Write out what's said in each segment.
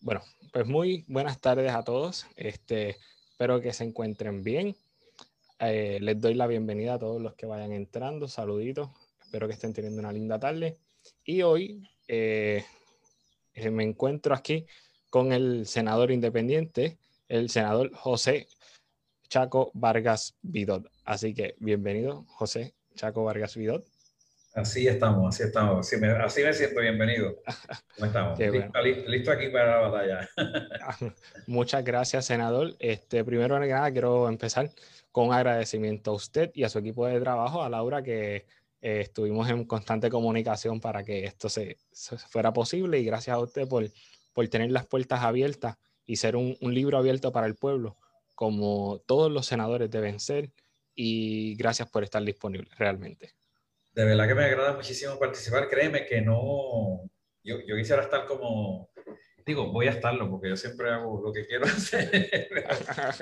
Bueno, pues muy buenas tardes a todos. Este, espero que se encuentren bien. Eh, les doy la bienvenida a todos los que vayan entrando. Saluditos. Espero que estén teniendo una linda tarde. Y hoy eh, me encuentro aquí con el senador independiente, el senador José Chaco Vargas Vidot. Así que bienvenido, José Chaco Vargas Vidot. Así estamos, así estamos. Así me, así me siento bienvenido. ¿Cómo estamos? listo, aquí para la batalla. Muchas gracias, senador. Este, primero que nada, quiero empezar con agradecimiento a usted y a su equipo de trabajo, a Laura, que eh, estuvimos en constante comunicación para que esto se, fuera posible y gracias a usted por, por tener las puertas abiertas y ser un, un libro abierto para el pueblo, como todos los senadores deben ser. Y gracias por estar disponible, realmente de verdad que me agrada muchísimo participar. Créeme que no, yo, yo quisiera estar como, digo, voy a estarlo porque yo siempre hago lo que quiero hacer,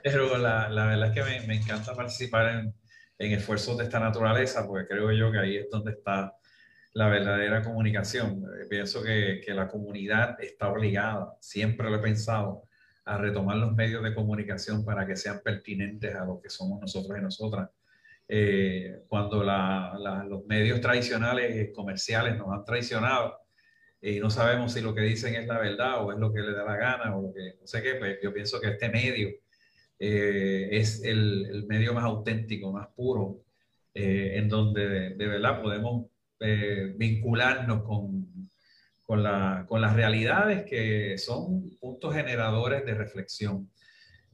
pero la, la verdad es que me, me encanta participar en, en, esfuerzos de esta naturaleza porque creo yo que ahí es donde está la verdadera comunicación. Eh, pienso que, que la comunidad está obligada, siempre lo he pensado, a retomar los medios de comunicación para que sean pertinentes a lo que somos nosotros y nosotras eh, cuando los medios tradicionales comerciales nos han traicionado y no sabemos si lo que dicen es la verdad o es lo que le da la gana o lo que no sé qué, pues yo pienso que este medio eh, es el, el, medio más auténtico, más puro, eh, en donde de, verdad podemos vincularnos con, con, la, con las realidades que son puntos generadores de reflexión.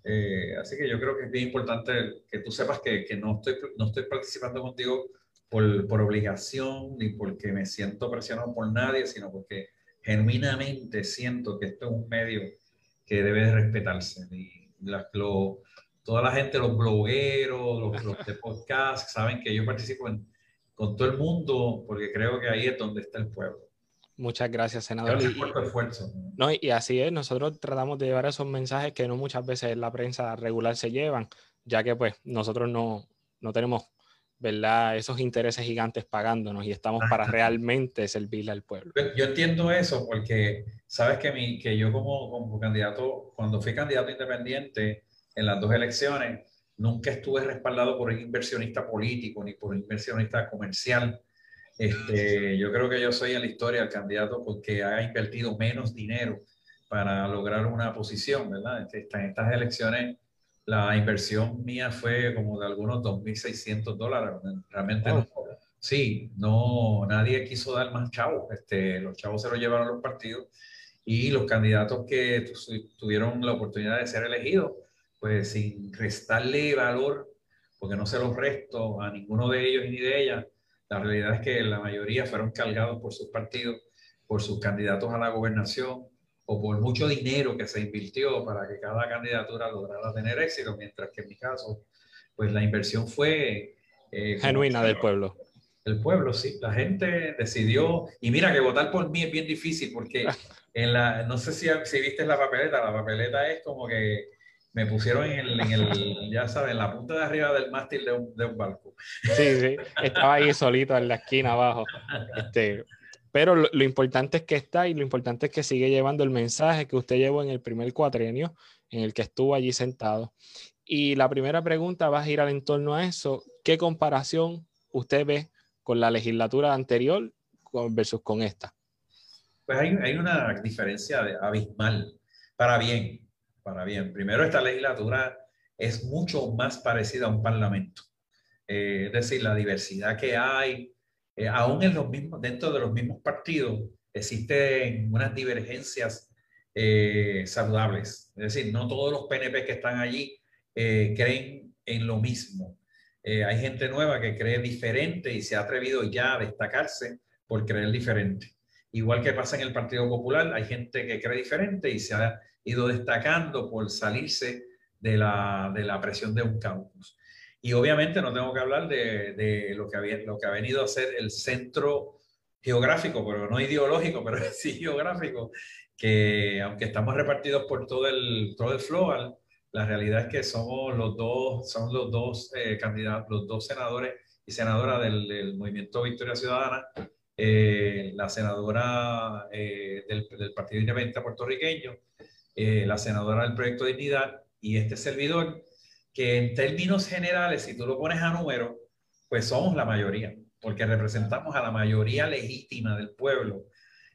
Eh, así que yo creo que es bien importante que tú sepas que, que no, estoy, no estoy participando contigo por, por, obligación ni porque me siento presionado por nadie, sino porque genuinamente siento que esto es un medio que debe respetarse. Y toda la gente, los blogueros, los, los de podcast, saben que yo participo en, con todo el mundo porque creo que ahí es donde está el pueblo. Muchas gracias, senador. Gracias por tu esfuerzo. No, y así es, nosotros tratamos de llevar esos mensajes que no muchas veces en la prensa regular se llevan, ya que pues nosotros no, no tenemos, ¿verdad? Esos intereses gigantes pagándonos y estamos para realmente servirle al pueblo. Yo entiendo eso porque sabes que, mi, que yo como, como candidato, cuando fui candidato independiente en las dos elecciones, nunca estuve respaldado por un inversionista político ni por un inversionista comercial este, yo creo que yo soy en la historia el candidato porque ha invertido menos dinero para lograr una posición, ¿verdad? En estas elecciones la inversión mía fue como de algunos 2.600 dólares. Realmente no. Sí, no, nadie quiso dar más chavos. Este, los chavos se los llevaron los partidos y los candidatos que tuvieron la oportunidad de ser elegidos, pues sin restarle valor, porque no se los resto a ninguno de ellos ni de ellas, la realidad es que la mayoría fueron cargados por sus partidos, por sus candidatos a la gobernación o por mucho dinero que se invirtió para que cada candidatura lograra tener éxito, mientras que en mi caso, pues la inversión fue... Eh, Genuina del pueblo. El pueblo, sí. La gente decidió, y mira que votar por mí es bien difícil porque en la, no sé si, si viste la papeleta, la papeleta es como que me pusieron en el, en el, ya saben, la punta de arriba del mástil de un, de un, barco. Sí, sí, estaba ahí solito en la esquina abajo. Este, pero lo, lo, importante es que está y lo importante es que sigue llevando el mensaje que usted llevó en el primer cuatrenio, en el que estuvo allí sentado. Y la primera pregunta va a girar en torno a eso. ¿Qué comparación usted ve con la legislatura anterior versus con esta? Pues hay, hay una diferencia abismal, para bien para bien. Primero, esta legislatura es mucho más parecida a un parlamento. Eh, es decir, la diversidad que hay, eh, aún en los mismos, dentro de los mismos partidos, existen unas divergencias eh, saludables. Es decir, no todos los PNP que están allí creen en lo mismo. hay gente nueva que cree diferente y se ha atrevido ya a destacarse por creer diferente. Igual que pasa en el Partido Popular, hay gente que cree diferente y se ha ido destacando por salirse de la, de la presión de un campus. Y obviamente no tengo que hablar de, de, lo, que había, lo que ha venido a ser el centro geográfico, pero no ideológico, pero sí geográfico, que aunque estamos repartidos por todo el, todo el floral, la realidad es que somos los dos, son los dos eh, candidatos, los dos senadores y senadoras del, del, Movimiento Victoria Ciudadana eh, la senadora eh, del, del, Partido Independiente puertorriqueño, eh, la senadora del Proyecto de Dignidad y este servidor, que en términos generales, si tú lo pones a número, pues somos la mayoría, porque representamos a la mayoría legítima del pueblo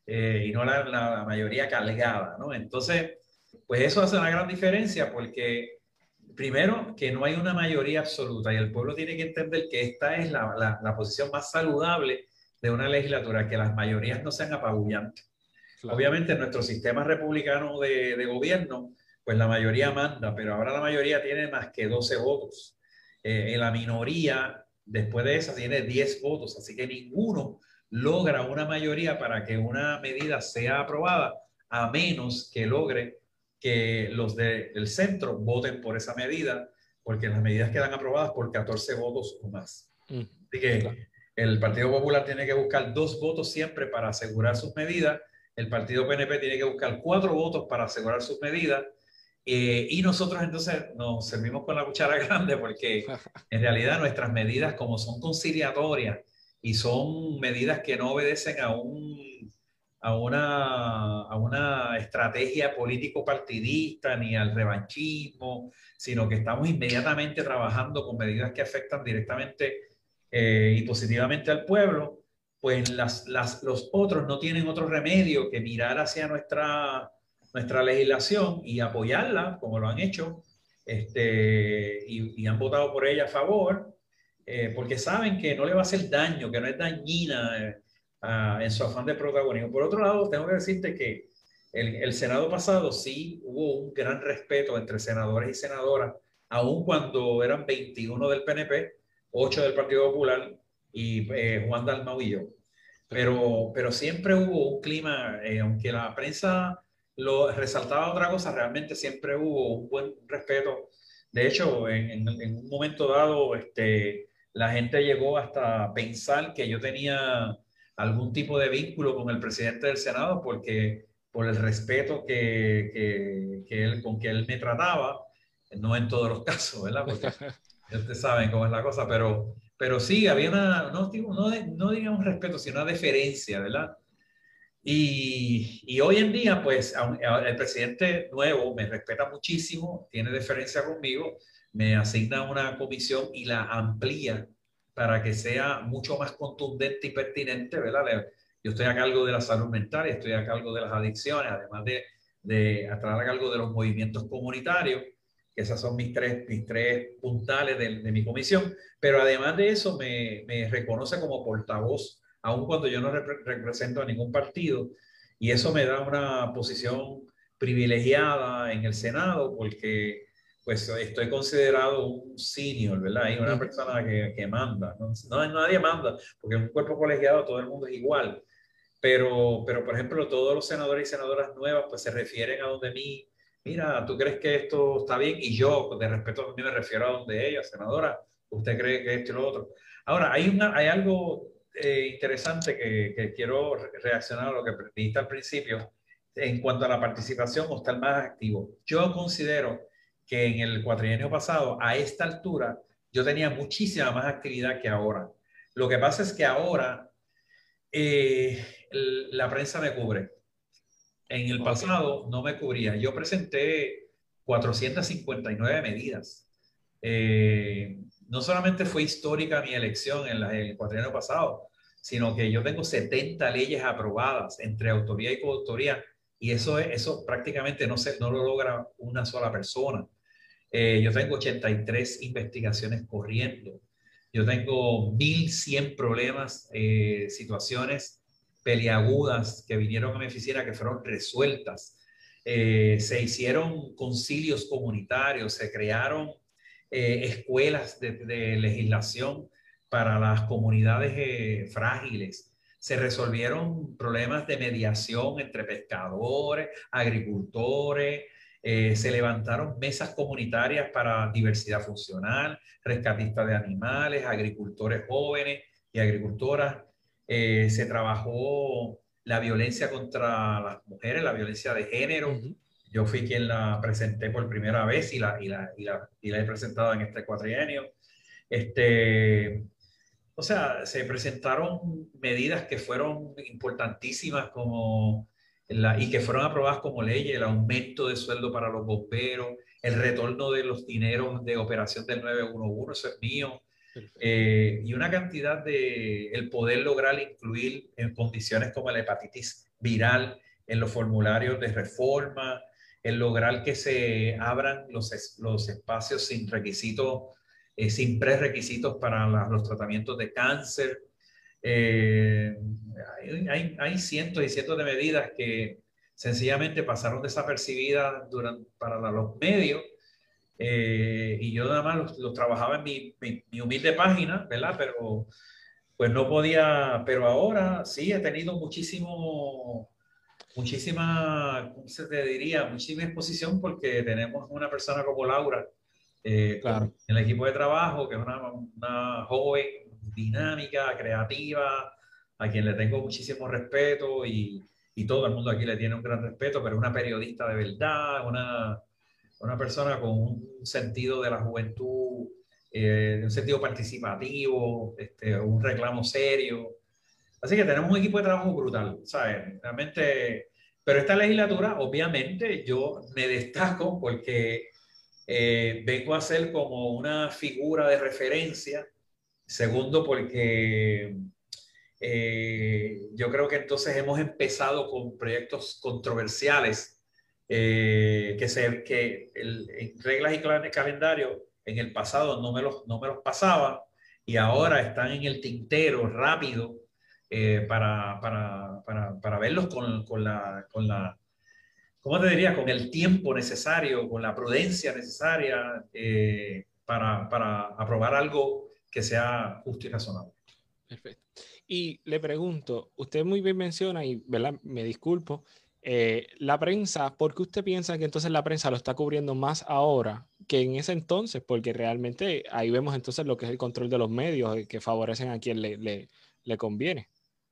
y no la, la, mayoría cargada, ¿no? Entonces, pues eso hace una gran diferencia porque primero, que no hay una mayoría absoluta y el pueblo tiene que entender que esta es la, la, la posición más saludable de una legislatura, que las mayorías no sean apabullantes. Obviamente en nuestro sistema republicano de, de, gobierno, pues la mayoría manda, pero ahora la mayoría tiene más que 12 votos. Eh, en la minoría, después de esa, tiene 10 votos, así que ninguno logra una mayoría para que una medida sea aprobada, a menos que logre que los de, del centro voten por esa medida, porque las medidas quedan aprobadas por 14 votos o más. Mm, así que el Partido Popular tiene que buscar dos votos siempre para asegurar sus medidas. El Partido PNP tiene que buscar cuatro votos para asegurar sus medidas. Eh, y nosotros entonces nos servimos con la cuchara grande porque en realidad nuestras medidas, como son conciliatorias y son medidas que no obedecen a, un, a, una, a una estrategia político-partidista ni al revanchismo, sino que estamos inmediatamente trabajando con medidas que afectan directamente eh, y positivamente al pueblo, pues las, las, los otros no tienen otro remedio que mirar hacia nuestra, nuestra legislación y apoyarla, como lo han hecho, este, y, y han votado por ella a favor, eh, porque saben que no le va a hacer daño, que no es dañina eh, en su afán de protagonismo. Por otro lado, tengo que decirte que el, el, Senado pasado sí hubo un gran respeto entre senadores y senadoras, aun cuando eran 21 del PNP, ocho del Partido Popular y eh, Juan Dalmau y yo. Pero, pero siempre hubo un clima, eh, aunque la prensa lo resaltaba otra cosa, realmente siempre hubo un buen respeto. De hecho, en, en, un momento dado, este, la gente llegó hasta pensar que yo tenía algún tipo de vínculo con el presidente del Senado porque por el respeto que, que, que él, con que él me trataba, no en todos los casos, ¿verdad? Porque Ustedes saben cómo es la cosa, pero, pero sí, había una, no, no digamos respeto, sino una deferencia, ¿verdad? Y, y, hoy en día, pues, el presidente nuevo me respeta muchísimo, tiene deferencia conmigo, me asigna una comisión y la amplía para que sea mucho más contundente y pertinente, ¿verdad? Yo estoy a cargo de la salud mental, estoy a cargo de las adicciones, además de, de a cargo de los movimientos comunitarios esas son mis tres, mis tres puntales de, de mi comisión, pero además de eso me, me, reconoce como portavoz, aun cuando yo no represento a ningún partido, y eso me da una posición privilegiada en el Senado porque pues estoy considerado un senior, ¿verdad? Hay una persona que, que manda, no, no, nadie manda, porque en un cuerpo colegiado todo el mundo es igual, pero, pero por ejemplo todos los senadores y senadoras nuevas pues se refieren a donde mí mira, ¿tú crees que esto está bien? Y yo, de respeto a mí, me refiero a donde ella, senadora, ¿usted cree que esto y lo otro? Ahora, hay, una, hay algo eh, interesante que, quiero reaccionar a lo que dijiste al principio en cuanto a la participación o estar más activo. Yo considero que en el cuatrienio pasado, a esta altura, yo tenía muchísima más actividad que ahora. Lo que pasa es que ahora eh, la prensa me cubre en el pasado no me cubría. Yo presenté 459 medidas. Eh, no solamente fue histórica mi elección en, la, el cuatrienio pasado, sino que yo tengo 70 leyes aprobadas entre autoría y coautoría, y eso, eso prácticamente no, se, no lo logra una sola persona. Eh, yo tengo 83 investigaciones corriendo. Yo tengo 1.100 problemas, eh, situaciones peliagudas que vinieron a mi oficina que fueron resueltas. Eh, se hicieron concilios comunitarios, se crearon eh, escuelas de, legislación para las comunidades eh, frágiles. Se resolvieron problemas de mediación entre pescadores, agricultores, se levantaron mesas comunitarias para diversidad funcional, rescatistas de animales, agricultores jóvenes y agricultoras eh, se trabajó la violencia contra las mujeres, la violencia de género. Yo fui quien la presenté por primera vez y la, y la, y la, y la he presentado en este cuatrienio. Este, o sea, se presentaron medidas que fueron importantísimas como la, y que fueron aprobadas como ley, el aumento de sueldo para los bomberos, el retorno de los dineros de operación del 911, eso es mío, eh, y una cantidad de el poder lograr incluir en condiciones como la hepatitis viral en los formularios de reforma, el lograr que se abran los, los espacios sin requisitos, eh, sin prerequisitos para los tratamientos de cáncer. Eh, hay, hay, cientos y cientos de medidas que sencillamente pasaron desapercibidas durante, para los medios eh, y yo nada más los, trabajaba en mi, mi, humilde página, ¿verdad? Pero pues no podía, pero ahora sí he tenido muchísimo, muchísima, ¿cómo se te diría? Muchísima exposición porque tenemos una persona como Laura eh, en el equipo de trabajo, que es una, una joven dinámica, creativa, a quien le tengo muchísimo respeto y, y todo el mundo aquí le tiene un gran respeto, pero una periodista de verdad, una, una persona con un sentido de la juventud, eh, un sentido participativo, este, un reclamo serio. Así que tenemos un equipo de trabajo brutal, ¿sabes? Realmente, pero esta legislatura, obviamente, yo me destaco porque eh, vengo a ser como una figura de referencia. Segundo, porque eh, yo creo que entonces hemos empezado con proyectos controversiales eh, que, se, que el, en reglas y calendario en el pasado no me, los, no me los pasaba y ahora están en el tintero rápido eh, para, para, para, para, verlos con, con, la, con la, ¿cómo te diría? Con el tiempo necesario, con la prudencia necesaria eh, para, para aprobar algo que sea justo y razonable. Perfecto. Y le pregunto, usted muy bien menciona, y ¿verdad? me disculpo, eh, la prensa, ¿por qué usted piensa que entonces la prensa lo está cubriendo más ahora que en ese entonces? Porque realmente ahí vemos entonces lo que es el control de los medios eh, que favorecen a quien le, le, le conviene.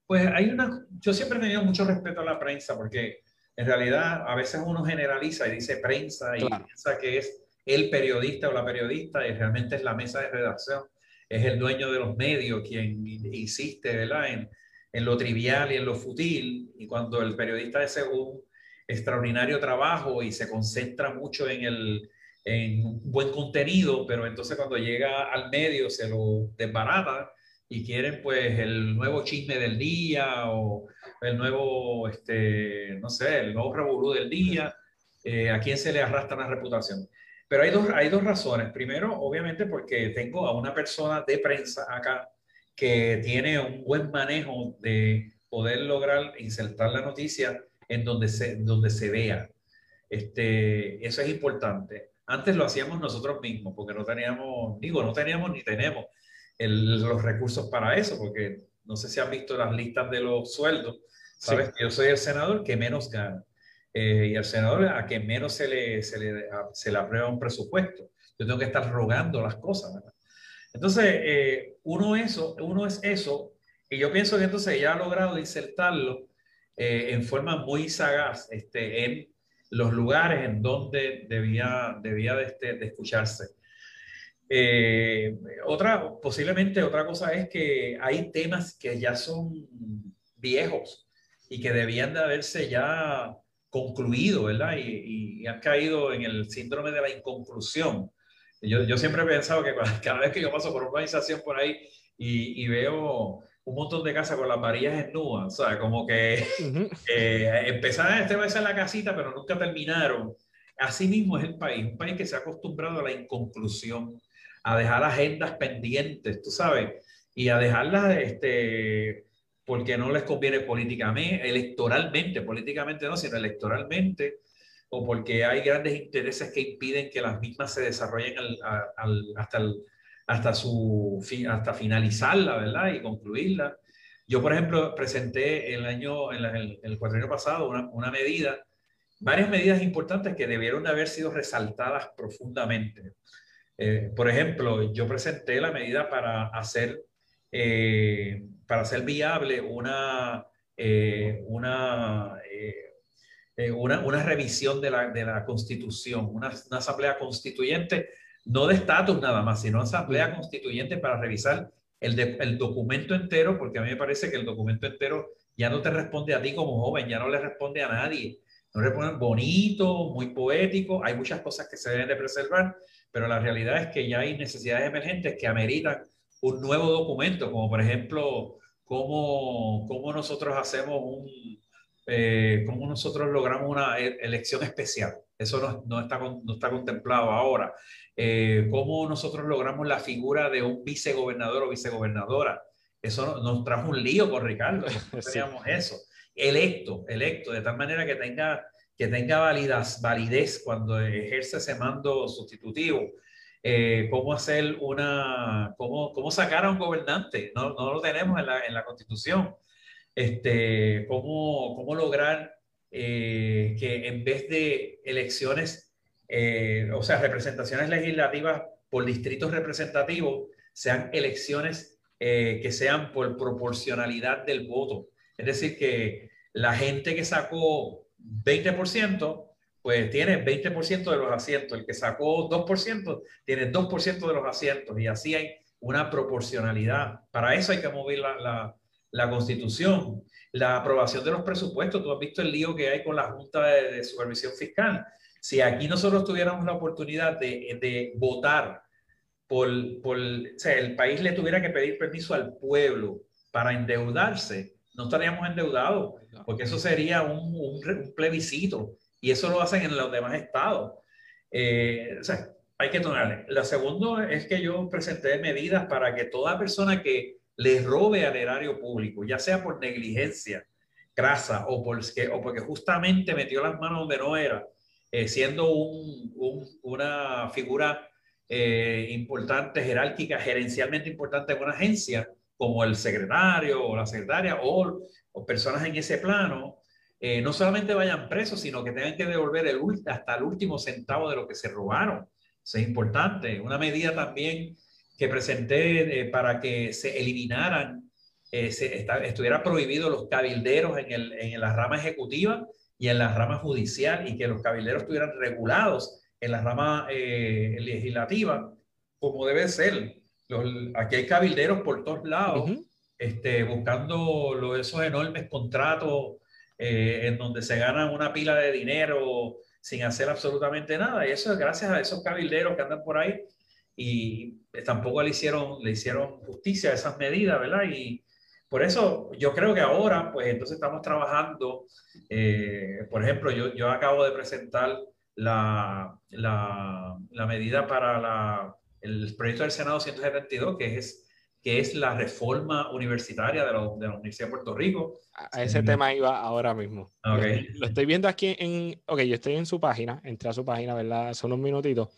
Pues hay una, yo siempre he tenido mucho respeto a la prensa porque en realidad a veces uno generaliza y dice prensa y piensa que es el periodista o la periodista y realmente es la mesa de redacción, es el dueño de los medios quien insiste ¿verdad? en en lo trivial y en lo fútil, y cuando el periodista hace un extraordinario trabajo y se concentra mucho en el en buen contenido, pero entonces cuando llega al medio se lo desbarata y quieren pues el nuevo chisme del día o el nuevo, este, no sé, el nuevo revolú del día, eh, a quién se le arrastra la reputación. Pero hay dos, hay dos razones. Primero, obviamente, porque tengo a una persona de prensa acá que tiene un buen manejo de poder lograr insertar la noticia en donde se, donde se vea. Este, eso es importante. Antes lo hacíamos nosotros mismos, porque no teníamos, digo, no teníamos ni tenemos los recursos para eso, porque no sé si han visto las listas de los sueldos. Sabes que yo soy el senador que menos gana. Eh, y el senador a que menos se le, se le, se le aprueba un presupuesto. Yo tengo que estar rogando las cosas. ¿verdad? Entonces, eh, uno, eso, uno es eso, y yo pienso que entonces ya ha logrado insertarlo eh, en forma muy sagaz este, en los lugares en donde debía, debía de, este, de escucharse. Eh, otra, posiblemente otra cosa es que hay temas que ya son viejos y que debían de haberse ya concluido, ¿verdad? Y han caído en el síndrome de la inconclusión. Yo, yo siempre he pensado que cada vez que yo paso por una organización por ahí y, y veo un montón de casas con las varillas desnudas, o sea, como que eh, empezaron este a ser la casita, pero nunca terminaron. Así mismo es el país, un país que se ha acostumbrado a la inconclusión, a dejar agendas pendientes, tú sabes, y a dejarlas, este, porque no les conviene políticamente, electoralmente, políticamente no, sino electoralmente, o porque hay grandes intereses que impiden que las mismas se desarrollen hasta, hasta, su, hasta finalizarla, ¿verdad? Y concluirla. Yo, por ejemplo, presenté el año, el, el cuatrienio pasado una, una, medida, varias medidas importantes que debieron de haber sido resaltadas profundamente. Eh, por ejemplo, yo presenté la medida para hacer, eh, para hacer viable una, eh, una eh, una, una, revisión de la, de la constitución, una, una, asamblea constituyente, no de estatus nada más, sino una asamblea constituyente para revisar el, el documento entero, porque a mí me parece que el documento entero ya no te responde a ti como joven, ya no le responde a nadie. No le responde bonito, muy poético, hay muchas cosas que se deben de preservar, pero la realidad es que ya hay necesidades emergentes que ameritan un nuevo documento, como por ejemplo, cómo, cómo nosotros hacemos un, eh, cómo nosotros logramos una e, elección especial. Eso no, no, está, no está contemplado ahora. Eh, cómo nosotros logramos la figura de un vicegobernador o vicegobernadora. Eso nos trajo un lío con Ricardo, no teníamos eso. Electo, electo, de tal manera que tenga, que tenga validez, validez cuando ejerce ese mando sustitutivo. Eh, cómo hacer una, cómo, cómo sacar a un gobernante, no, no lo tenemos en la, en la Constitución. Este, cómo, cómo lograr eh, que en vez de elecciones, eh, o sea, representaciones legislativas por distritos representativos, sean elecciones eh, que sean por proporcionalidad del voto. Es decir, que la gente que sacó 20%, pues tiene 20% de los asientos. El que sacó 2%, tiene 2% de los asientos. Y así hay una proporcionalidad. Para eso hay que mover la, la, la constitución la aprobación de los presupuestos. Tú has visto el lío que hay con la Junta de, Supervisión Fiscal. Si aquí nosotros tuviéramos la oportunidad de, de votar por, por, el país le tuviera que pedir permiso al pueblo para endeudarse, no estaríamos endeudados, porque eso sería un, un, plebiscito y eso lo hacen en los demás estados. Eh, o sea, hay que tomarle. La segunda es que yo presenté medidas para que toda persona que le robe al erario público, ya sea por negligencia grasa o, por, o porque justamente metió las manos donde no era, eh, siendo un, un, una figura eh, importante, jerárquica, gerencialmente importante en una agencia, como el secretario o la secretaria o, o personas en ese plano, eh, no solamente vayan presos, sino que tengan que devolver hasta el último centavo de lo que se robaron. Es importante. Una medida también que presenté eh, para que se eliminaran, eh, se estuviera prohibido los cabilderos en, el, en, la rama ejecutiva y en la rama judicial y que los cabilderos estuvieran regulados en la rama eh, legislativa, como debe ser. Los, aquí hay cabilderos por todos lados, este, buscando los, esos enormes contratos en donde se ganan una pila de dinero sin hacer absolutamente nada. Y eso es gracias a esos cabilderos que andan por ahí y tampoco le hicieron, le hicieron justicia a esas medidas, ¿verdad? Y por eso yo creo que ahora, pues entonces estamos trabajando, eh, por ejemplo, yo, yo acabo de presentar la, la, la medida para la, el proyecto del Senado 172, que es que es la reforma universitaria de la, de la Universidad de Puerto Rico. A ese tema iba ahora mismo. Okay. Lo estoy viendo aquí en, ok, yo estoy en su página, entré a su página, ¿verdad? Hace unos minutitos,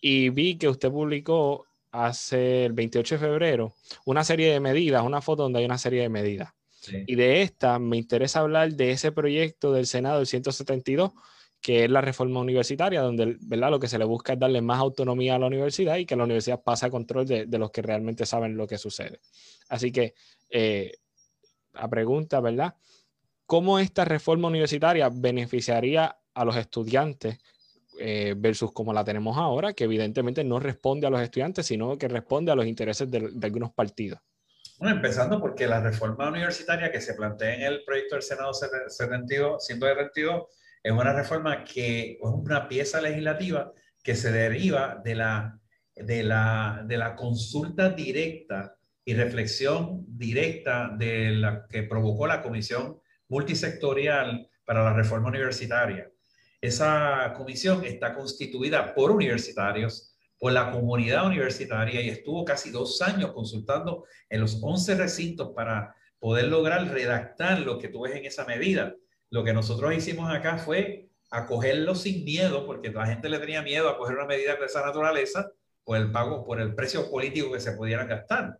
y vi que usted publicó hace el 28 de febrero una serie de medidas, una foto donde hay una serie de medidas. Sí. Y de esta me interesa hablar de ese proyecto del Senado del 172, que es la reforma universitaria, donde ¿verdad? lo que se le busca es darle más autonomía a la universidad y que la universidad pase a control de, de los que realmente saben lo que sucede. Así que, eh, la pregunta, ¿verdad? ¿Cómo esta reforma universitaria beneficiaría a los estudiantes eh, versus como la tenemos ahora, que evidentemente no responde a los estudiantes, sino que responde a los intereses de, de algunos partidos. Bueno, empezando porque la reforma universitaria que se plantea en el proyecto del Senado 72, 172 es una reforma que es una pieza legislativa que se deriva de la, de la, de la consulta directa y reflexión directa de la que provocó la Comisión Multisectorial para la Reforma Universitaria. Esa comisión está constituida por universitarios, por la comunidad universitaria y estuvo casi dos años consultando en los 11 recintos para poder lograr redactar lo que tú ves en esa medida. Lo que nosotros hicimos acá fue acogerlo sin miedo, porque la gente le tenía miedo a coger una medida de esa naturaleza por el pago, por el precio político que se pudiera gastar.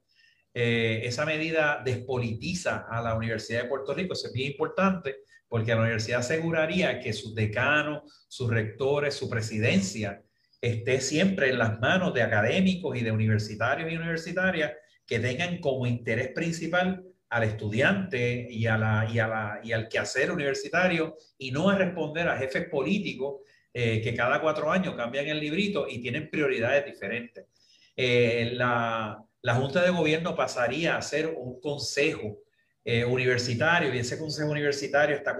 Eh, esa medida despolitiza a la Universidad de Puerto Rico, eso es bien importante, porque la universidad aseguraría que sus decanos, sus rectores, su presidencia esté siempre en las manos de académicos y de universitarios y universitarias que tengan como interés principal al estudiante y, a la, y, a y al quehacer universitario y no a responder a jefes políticos eh, que cada cuatro años cambian el librito y tienen prioridades diferentes. Eh, la Junta de Gobierno pasaría a ser un consejo eh, universitario y ese consejo universitario está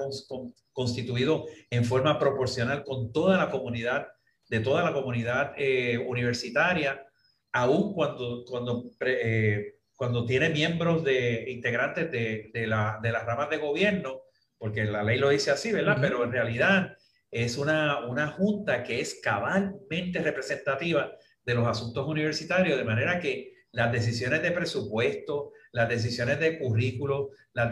constituido en forma proporcional con toda la comunidad, de toda la comunidad eh, universitaria, aún cuando, cuando, eh, cuando tiene miembros de integrantes de, de, la, de, las ramas de gobierno, porque la ley lo dice así, ¿verdad? Pero en realidad es una, una junta que es cabalmente representativa de los asuntos universitarios, de manera que las decisiones de presupuesto, las decisiones de currículo, las,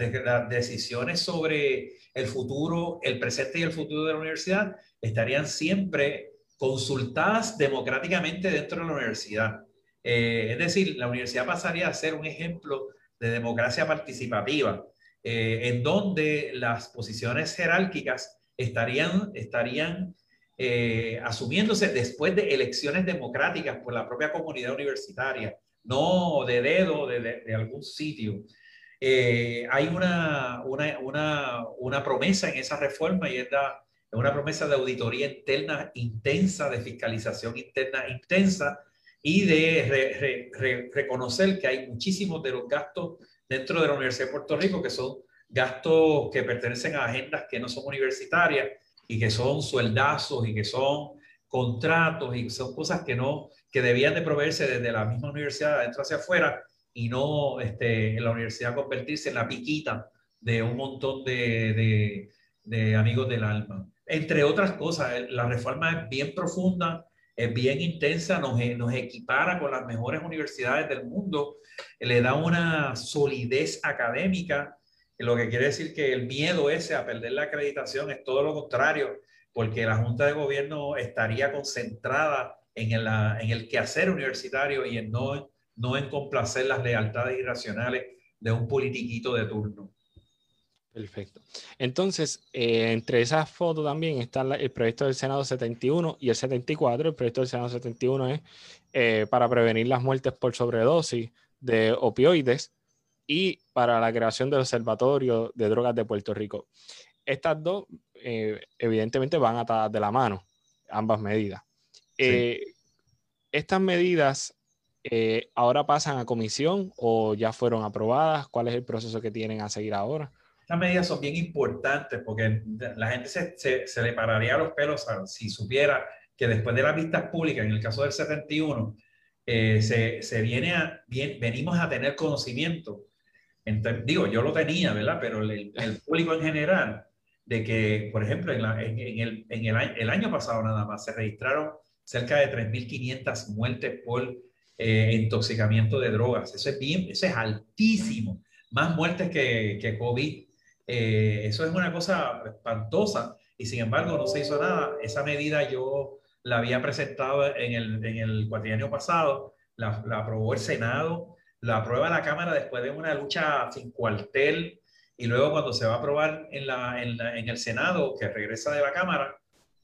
decisiones sobre el futuro, el presente y el futuro de la universidad estarían siempre consultadas democráticamente dentro de la universidad. Eh, es decir, la universidad pasaría a ser un ejemplo de democracia participativa, eh, en donde las posiciones jerárquicas estarían, estarían eh, asumiéndose después de elecciones democráticas por la propia comunidad universitaria no de dedo de, de, algún sitio. Eh, hay una, una, una, una, promesa en esa reforma y es una promesa de auditoría interna intensa, de fiscalización interna intensa y de reconocer que hay muchísimos de los gastos dentro de la Universidad de Puerto Rico que son gastos que pertenecen a agendas que no son universitarias y que son sueldazos y que son contratos y son cosas que no que debían de proveerse desde la misma universidad adentro hacia afuera y no este, en la universidad convertirse en la piquita de un montón de, de, amigos del alma. Entre otras cosas, eh, la reforma es bien profunda, es bien intensa, nos, eh, nos equipara con las mejores universidades del mundo, le da una solidez académica, lo que quiere decir que el miedo ese a perder la acreditación es todo lo contrario, porque la Junta de Gobierno estaría concentrada en el, en el quehacer universitario y en no, no en complacer las lealtades irracionales de un politiquito de turno. Perfecto. Entonces, eh, entre esas fotos también está el proyecto del Senado 71 y el 74. El proyecto del Senado 71 es eh, para prevenir las muertes por sobredosis de opioides y para la creación del Observatorio de Drogas de Puerto Rico. Estas dos, eh, evidentemente, van atadas de la mano, ambas medidas. Eh, ¿Estas medidas eh, ahora pasan a comisión o ya fueron aprobadas? ¿Cuál es el proceso que tienen a seguir ahora? Estas medidas son bien importantes porque la gente se, se, le pararía los pelos si supiera que después de las vistas públicas, en el caso del 71, eh, se, se, viene a, bien, venimos a tener conocimiento. digo, yo lo tenía, ¿verdad? Pero el, el, público en general, de que, por ejemplo, en, en, en, el, en el, el, año pasado nada más se registraron cerca de 3.500 muertes por eh, intoxicamiento de drogas. Eso es bien, eso es altísimo. Más muertes que, que COVID. Eh, eso es una cosa espantosa y sin embargo no se hizo nada. Esa medida yo la había presentado en el, en el cuatrienio pasado, la, la, aprobó el Senado, la aprueba la Cámara después de una lucha sin cuartel y luego cuando se va a aprobar en, la, en, la, en el Senado, que regresa de la Cámara,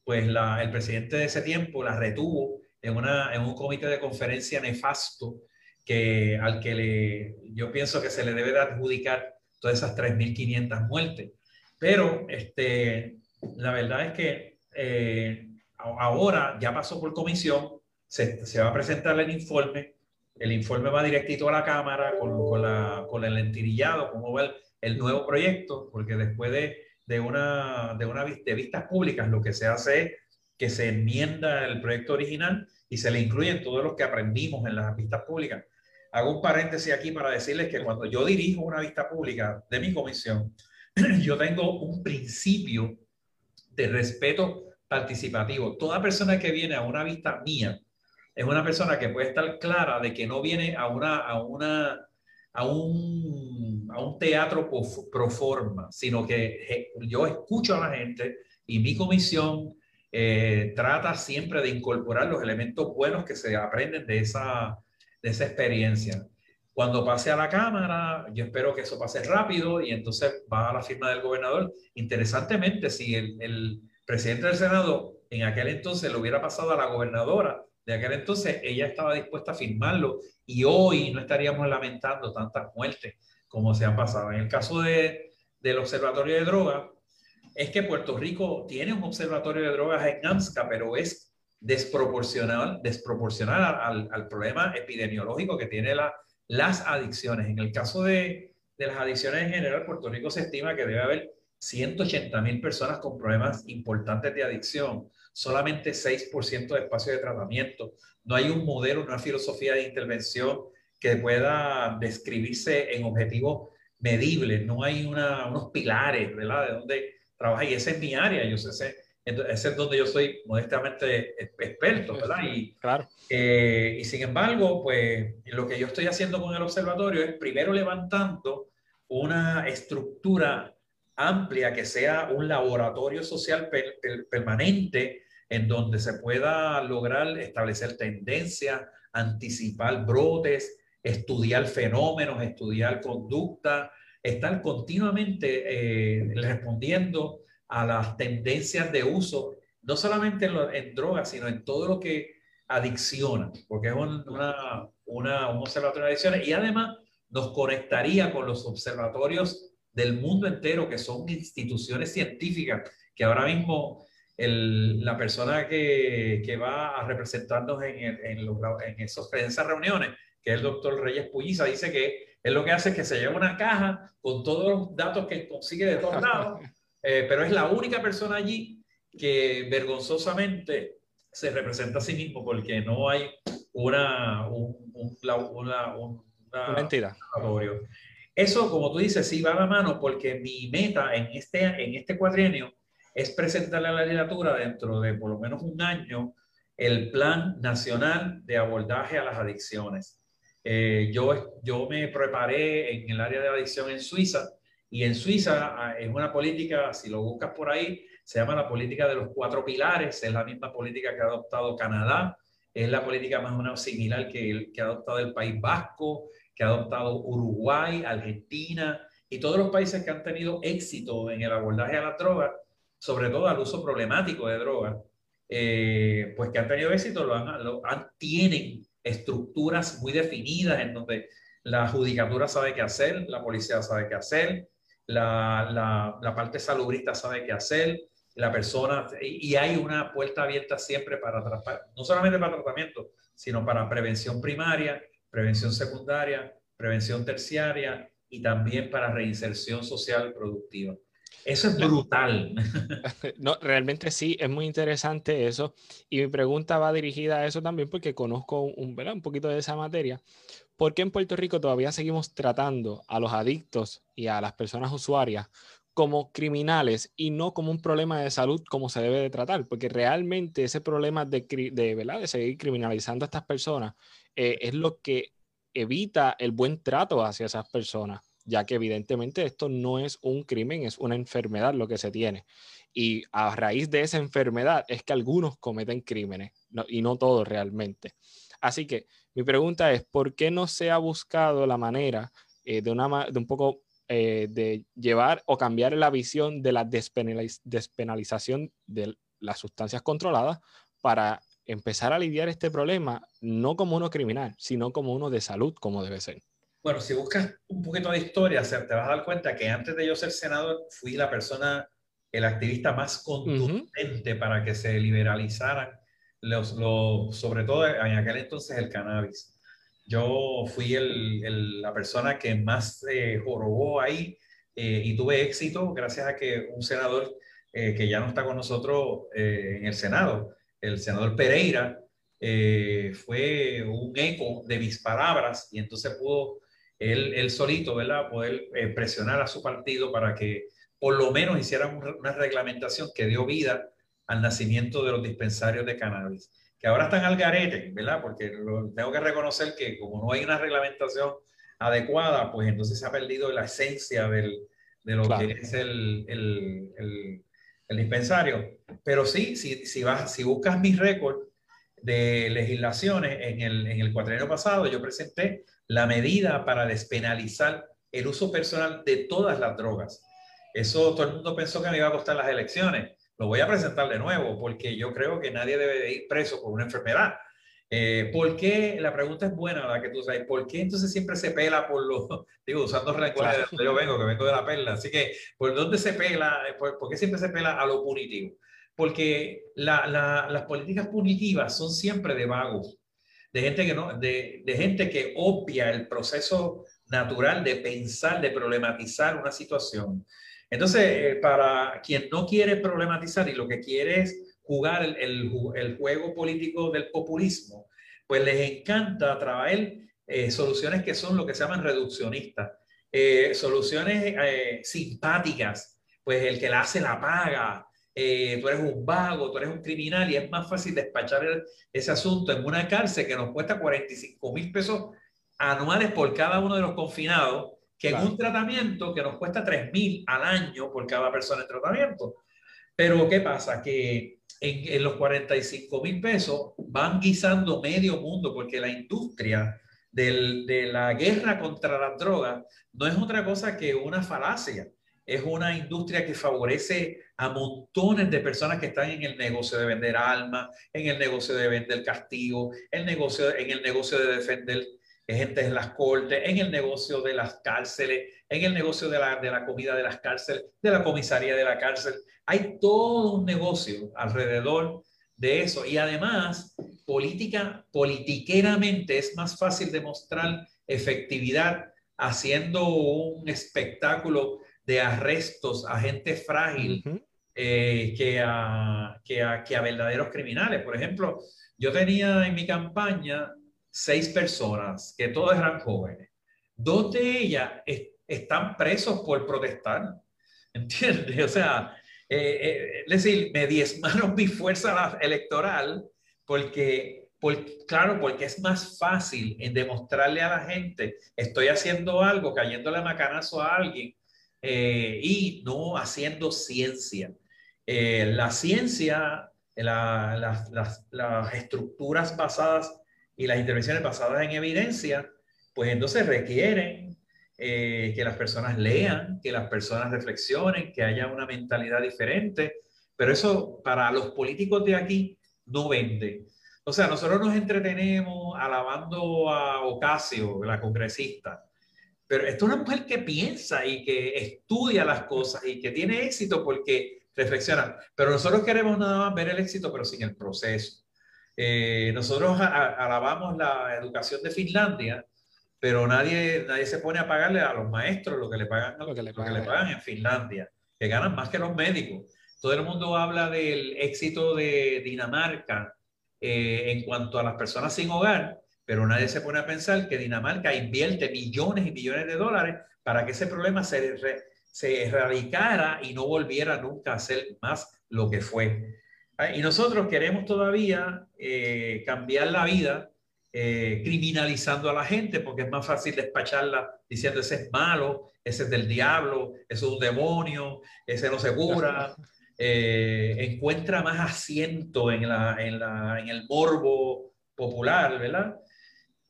pues el presidente de ese tiempo la retuvo en, una, en un comité de conferencia nefasto que, al que le, yo pienso que se le debe de adjudicar todas esas 3.500 muertes. Pero este, la verdad es que eh, ahora ya pasó por comisión, se, se, va a presentar el informe, el informe va directito a la Cámara con, con, la, con el entirillado, cómo va el, el nuevo proyecto, porque después de de una, de una de vistas públicas, lo que se hace es que se enmienda el proyecto original y se le incluyen todos los que aprendimos en las vistas públicas. Hago un paréntesis aquí para decirles que cuando yo dirijo una vista pública de mi comisión, yo tengo un principio de respeto participativo. Toda persona que viene a una vista mía es una persona que puede estar clara de que no viene a una, a una, a un a un teatro pro forma, sino que yo escucho a la gente y mi comisión eh, trata siempre de incorporar los elementos buenos que se aprenden de esa, de esa experiencia. Cuando pase a la Cámara, yo espero que eso pase rápido y entonces va a la firma del gobernador. Interesantemente, si el, el presidente del Senado en aquel entonces lo hubiera pasado a la gobernadora de aquel entonces, ella estaba dispuesta a firmarlo y hoy no estaríamos lamentando tantas muertes como se han pasado. En el caso de, del Observatorio de Drogas, es que Puerto Rico tiene un observatorio de drogas en AMSCA, pero es desproporcional, desproporcional al, problema epidemiológico que tiene la, las adicciones. En el caso de, de las adicciones en general, Puerto Rico se estima que debe haber 180 mil personas con problemas importantes de adicción, solamente 6% de espacio de tratamiento. No hay un modelo, una filosofía de intervención que pueda describirse en objetivos medibles, no hay unos pilares, ¿verdad? De dónde trabaja y esa es mi área, yo sé, ese, ese es donde yo soy modestamente experto, ¿verdad? Y, claro. Eh, y sin embargo, pues lo que yo estoy haciendo con el observatorio es primero levantando una estructura amplia que sea un laboratorio social permanente en donde se pueda lograr establecer tendencias, anticipar brotes, estudiar fenómenos, estudiar conducta, estar continuamente eh, respondiendo a las tendencias de uso, no solamente en, drogas, sino en todo lo que adicciona, porque es una, una, un observatorio de adicciones. Y además nos conectaría con los observatorios del mundo entero, que son instituciones científicas, que ahora mismo el, la persona que, que, va a representarnos en, en, los, en, esos, en esas reuniones, que es el doctor Reyes Pulliza, dice que él lo que hace es que se lleva una caja con todos los datos que consigue de todos lados, eh, pero es la única persona allí que vergonzosamente se representa a sí mismo porque no hay una, un, un, una, una, entidad. Eso, como tú dices, sí va a la mano porque mi meta en este, en este cuatrienio es presentarle a la literatura dentro de por lo menos un año el Plan Nacional de Abordaje a las Adicciones. Eh, yo, yo me preparé en el área de adicción en Suiza y en Suiza ah, es una política, si lo buscas por ahí, se llama la política de los cuatro pilares, es la misma política que ha adoptado Canadá, es la política más o menos similar que, que ha adoptado el País Vasco, que ha adoptado Uruguay, Argentina y todos los países que han tenido éxito en el abordaje a la droga, sobre todo al uso problemático de drogas, eh, pues que han tenido éxito, lo han, lo han, tienen estructuras muy definidas en donde la judicatura sabe qué hacer, la policía sabe qué hacer, la, la, la parte salubrista sabe qué hacer, la persona, y, hay una puerta abierta siempre para, no solamente para tratamiento, sino para prevención primaria, prevención secundaria, prevención terciaria y también para reinserción social productiva. Eso es brutal. No, realmente sí, es muy interesante eso. Y mi pregunta va dirigida a eso también porque conozco un, un poquito de esa materia. ¿Por qué en Puerto Rico todavía seguimos tratando a los adictos y a las personas usuarias como criminales y no como un problema de salud como se debe de tratar? Porque realmente ese problema de, de, de seguir criminalizando a estas personas eh, es lo que evita el buen trato hacia esas personas, ya que evidentemente esto no es un crimen, es una enfermedad lo que se tiene. Y a raíz de esa enfermedad es que algunos cometen crímenes y no todos realmente. Así que mi pregunta es, ¿por qué no se ha buscado la manera eh, de, una, de un poco eh, de llevar o cambiar la visión de la despenalización de las sustancias controladas para empezar a lidiar este problema no como uno criminal, sino como uno de salud, como debe ser. Bueno, si buscas un poquito de historia, te vas a dar cuenta que antes de yo ser senador, fui la persona, el activista más contundente para que se liberalizaran, los, los, sobre todo en aquel entonces, el cannabis. Yo fui el, la persona que más eh, jorobó ahí eh, y tuve éxito gracias a que un senador eh, que ya no está con nosotros eh, en el Senado, el senador Pereira eh, fue un eco de mis palabras y entonces pudo él, él solito, ¿verdad?, poder eh, presionar a su partido para que por lo menos hicieran una, reglamentación que dio vida al nacimiento de los dispensarios de cannabis, que ahora están al garete, ¿verdad? Porque tengo que reconocer que como no hay una reglamentación adecuada, pues entonces se ha perdido la esencia del, de lo que es el, el, el el dispensario. Pero sí, si, si, vas, si buscas mis récords de legislaciones, en el, en el cuatrienio pasado yo presenté la medida para despenalizar el uso personal de todas las drogas. Eso todo el mundo pensó que me iba a costar las elecciones. Lo voy a presentar de nuevo porque yo creo que nadie debe ir preso por una enfermedad. Eh, ¿Por qué? La pregunta es buena, la que tú sabes. ¿Por qué entonces siempre se pela por los, digo, usando recuerdos de donde yo vengo, que vengo de la perla? Así que, ¿por dónde se pela? ¿Por, qué siempre se pela a lo punitivo? Porque la, la, las políticas punitivas son siempre de vagos. De gente que, no, de, de gente que obvia el proceso natural de pensar, de problematizar una situación. Entonces, eh, para quien no quiere problematizar y lo que quiere es jugar el, el, juego político del populismo, pues les encanta traer eh, soluciones que son lo que se llaman reduccionistas, eh, soluciones simpáticas, pues el que la hace la paga, tú eres un vago, tú eres un criminal y es más fácil despachar ese asunto en una cárcel que nos cuesta 45 mil pesos anuales por cada uno de los confinados que en un tratamiento que nos cuesta 3 mil al año por cada persona en tratamiento. Pero ¿qué pasa? Que en, en los 45 mil pesos van guisando medio mundo porque la industria del, de la guerra contra las drogas no es otra cosa que una falacia. Es una industria que favorece a montones de personas que están en el negocio de vender almas, en el negocio de vender castigo, el negocio, en el negocio de defender gente en las cortes, en el negocio de las cárceles, en el negocio de la, de la comida de las cárceles, de la comisaría de la cárcel. Hay todo un negocio alrededor de eso. Y además, política, politiqueramente es más fácil demostrar efectividad haciendo un espectáculo de arrestos a gente frágil eh, que, a, que, a, que a verdaderos criminales. Por ejemplo, yo tenía en mi campaña seis personas, que todas eran jóvenes. Dos de ellas están presos por protestar. ¿Entiendes? O sea, eh, eh, es decir, me diezmaron mi fuerza electoral porque, claro, porque es más fácil en demostrarle a la gente, estoy haciendo algo, cayéndole macanazo a alguien eh, y no haciendo ciencia. La ciencia, las, las estructuras basadas y las intervenciones basadas en evidencia, pues entonces requieren eh, que las personas lean, que las personas reflexionen, que haya una mentalidad diferente, pero eso para los políticos de aquí no vende. O sea, nosotros nos entretenemos alabando a Ocasio, la congresista, pero esto es una mujer que piensa y que estudia las cosas y que tiene éxito porque reflexiona. Pero nosotros queremos nada más ver el éxito, pero sin el proceso. Eh, nosotros alabamos la educación de Finlandia, pero nadie, nadie se pone a pagarle a los maestros lo que le pagan, lo que le pagan, en Finlandia, que ganan más que los médicos. Todo el mundo habla del éxito de Dinamarca eh, en cuanto a las personas sin hogar, pero nadie se pone a pensar que Dinamarca invierte millones y millones de dólares para que ese problema se, se erradicara y no volviera nunca a ser más lo que fue. Ah, y nosotros queremos todavía eh, cambiar la vida eh, criminalizando a la gente porque es más fácil despacharla diciendo ese es malo, ese es del diablo, ese es un demonio, ese no se cura. Eh, encuentra más asiento en, la, en, la, en el morbo popular, ¿verdad?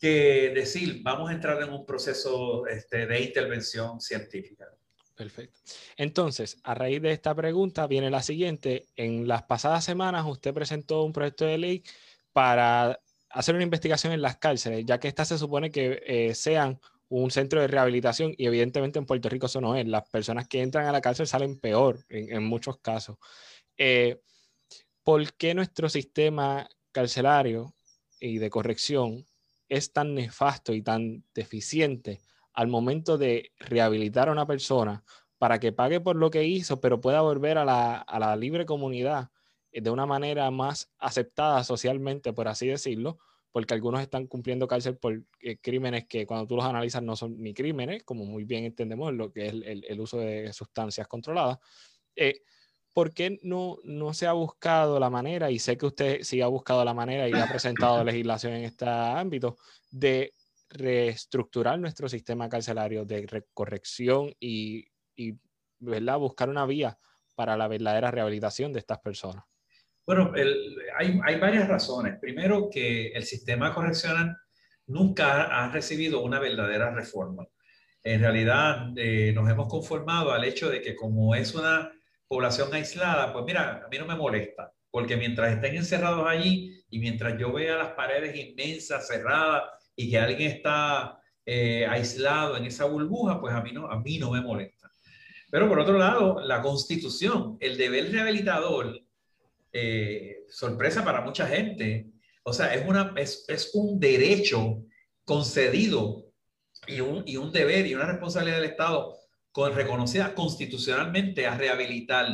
Que decir, vamos a entrar en un proceso este, de intervención científica. Perfecto. Entonces, a raíz de esta pregunta viene la siguiente. En las pasadas semanas usted presentó un proyecto de ley para hacer una investigación en las cárceles, ya que estas se supone que eh, sean un centro de rehabilitación y evidentemente en Puerto Rico eso no es. Las personas que entran a la cárcel salen peor en, muchos casos. Eh, ¿Por qué nuestro sistema carcelario y de corrección es tan nefasto y tan deficiente al momento de rehabilitar a una persona para que pague por lo que hizo, pero pueda volver a la, libre comunidad eh, de una manera más aceptada socialmente, por así decirlo, porque algunos están cumpliendo cárcel por eh, crímenes que cuando tú los analizas no son ni crímenes, como muy bien entendemos lo que es el, uso de sustancias controladas. Eh, ¿Por qué no, no se ha buscado la manera, y sé que usted sí ha buscado la manera y ha presentado legislación en este ámbito, de reestructurar nuestro sistema carcelario de corrección y, buscar una vía para la verdadera rehabilitación de estas personas? Bueno, hay, hay, varias razones. Primero, que el sistema correccional nunca ha recibido una verdadera reforma. En realidad, eh, nos hemos conformado al hecho de que como es una población aislada, pues mira, a mí no me molesta, porque mientras estén encerrados allí y mientras yo vea las paredes inmensas, cerradas, y que alguien está eh, aislado en esa burbuja, pues a mí, no, a mí no me molesta. Pero por otro lado, la constitución, el deber rehabilitador, eh, sorpresa para mucha gente, O sea, es, una, es, es un derecho concedido y un, y un deber y una responsabilidad del Estado con, reconocida constitucionalmente a rehabilitar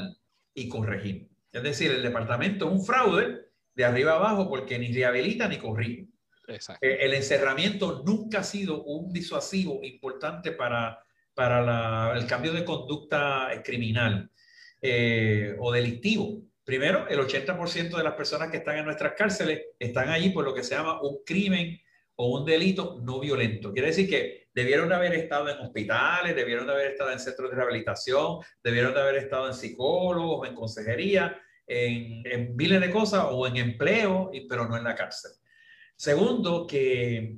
y corregir. Es decir, el departamento es un fraude de arriba abajo porque ni rehabilita ni corrige. Eh, el encerramiento nunca ha sido un disuasivo importante para, para el cambio de conducta criminal eh, o delictivo. Primero, el 80% de las personas que están en nuestras cárceles están allí por lo que se llama un crimen o un delito no violento. Quiere decir que debieron de haber estado en hospitales, debieron de haber estado en centros de rehabilitación, debieron de haber estado en psicólogos, en consejería, en, en miles de cosas o en empleo, pero no en la cárcel. Segundo, que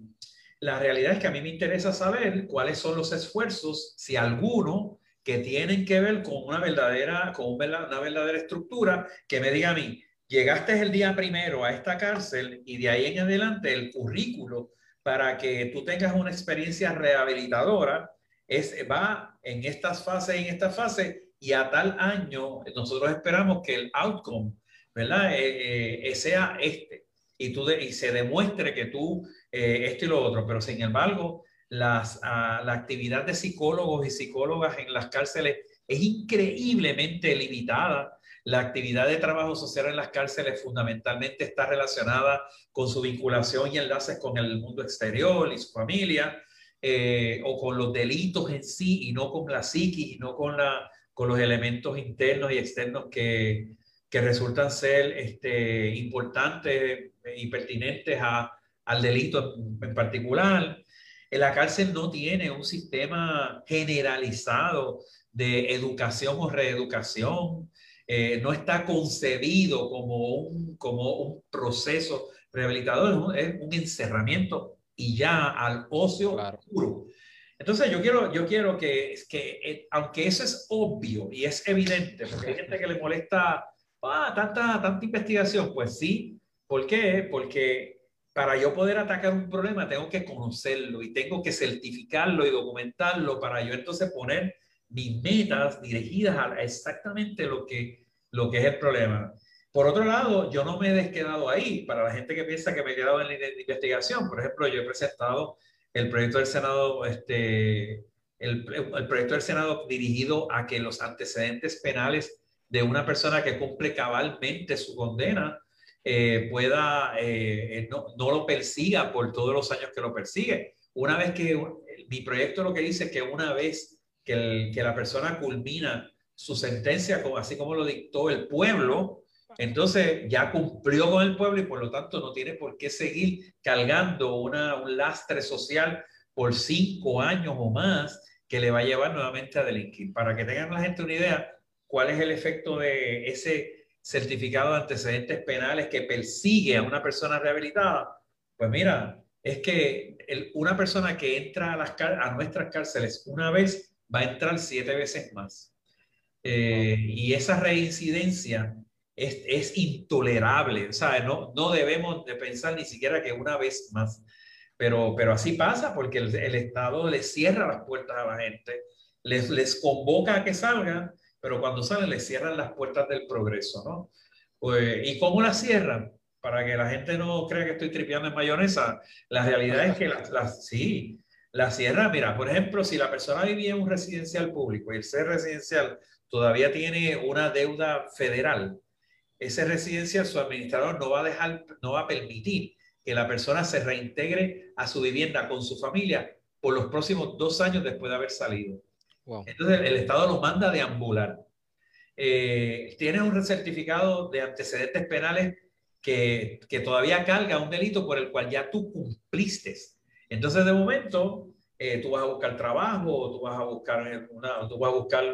la realidad es que a mí me interesa saber cuáles son los esfuerzos, si alguno, que tienen que ver con una verdadera, con una verdadera estructura, que me diga a mí, llegaste el día primero a esta cárcel y de ahí en adelante el currículo para que tú tengas una experiencia rehabilitadora es, va en estas fases, en esta fase y a tal año nosotros esperamos que el outcome, ¿verdad? Eh, eh, sea este y, tú y se demuestre que tú eh, esto y lo otro, pero sin embargo, las, ah, la actividad de psicólogos y psicólogas en las cárceles es increíblemente limitada. La actividad de trabajo social en las cárceles fundamentalmente está relacionada con su vinculación y enlaces con el mundo exterior y su familia, eh, o con los delitos en sí y no con la psiquis y no con, la, con los elementos internos y externos que, que resultan ser este, importantes y pertinentes a, al delito en particular. En la cárcel no tiene un sistema generalizado de educación o reeducación. Eh, no está concebido como un, como un proceso rehabilitador, es un, encerramiento y ya al ocio puro. Entonces yo quiero, yo quiero que, que eh, aunque eso es obvio y es evidente, porque hay gente que le molesta ah, tanta, tanta investigación, pues sí. ¿Por qué? Porque para yo poder atacar un problema tengo que conocerlo y tengo que certificarlo y documentarlo para yo entonces poner mis metas dirigidas a exactamente lo que, lo que es el problema. Por otro lado, yo no me he desquedado ahí. Para la gente que piensa que me he quedado en la investigación, por ejemplo, yo he presentado el proyecto del Senado, este, el, el proyecto del Senado dirigido a que los antecedentes penales de una persona que cumple cabalmente su condena eh, pueda, eh, no, no, lo persiga por todos los años que lo persigue. Una vez que mi proyecto lo que dice es que una vez que, la persona culmina su sentencia, así como lo dictó el pueblo, entonces ya cumplió con el pueblo y por lo tanto no tiene por qué seguir cargando una, un lastre social por cinco años o más que le va a llevar nuevamente a delinquir. Para que tengan la gente una idea cuál es el efecto de ese certificado de antecedentes penales que persigue a una persona rehabilitada, pues mira, es que una persona que entra a, las, a nuestras cárceles una vez va a entrar siete veces más. Eh, y esa reincidencia es, es, intolerable, o sea, no, no debemos de pensar ni siquiera que una vez más, pero, pero así pasa porque el, el Estado les cierra las puertas a la gente, les, les convoca a que salgan, pero cuando salen les cierran las puertas del progreso, ¿no? Pues, ¿Y cómo las cierran? Para que la gente no crea que estoy tripeando en mayonesa, la realidad es que las, las sí, la sierra, mira, por ejemplo, si la persona vivía en un residencial público y el ser residencial todavía tiene una deuda federal, ese residencial, su administrador no va a dejar, no va a permitir que la persona se reintegre a su vivienda con su familia por los próximos dos años después de haber salido. Entonces el Estado lo manda a deambular. Eh, tiene un certificado de antecedentes penales que, que todavía carga un delito por el cual ya tú cumpliste entonces, de momento, eh, tú vas a buscar trabajo, tú vas a buscar una, tú vas a buscar,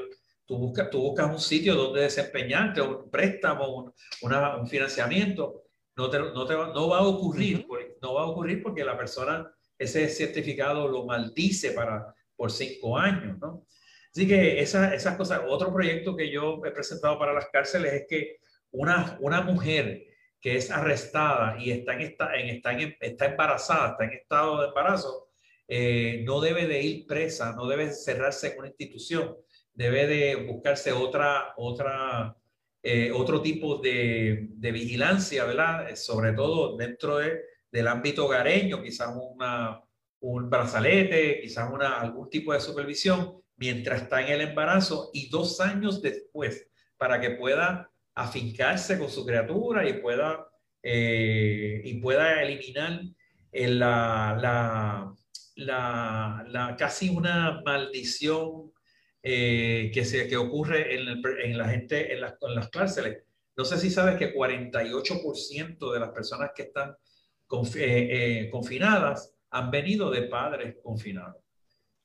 tú buscas, tú buscas un sitio donde desempeñarte, un préstamo, un, un financiamiento. No, te, no, te, no va a ocurrir, no va a ocurrir porque la persona ese certificado lo maldice para, por cinco años, ¿no? Así que esa, esas cosas, otro proyecto que yo he presentado para las cárceles es que una, una mujer que es arrestada y está, en está, en, está embarazada, está en estado de embarazo, eh, no debe de ir presa, no debe cerrarse en una institución, debe de buscarse otra, otra eh, otro tipo de, de, vigilancia, ¿verdad? Sobre todo dentro de, del ámbito hogareño, quizás una, un brazalete, quizás una, algún tipo de supervisión mientras está en el embarazo y dos años después para que pueda afincarse con su criatura y pueda, eh, y pueda eliminar la, la, la, la, casi una maldición eh, que, se, que ocurre en, en la gente, en las, en las cárceles. No sé si sabes que 48% de las personas que están eh, confinadas han venido de padres confinados.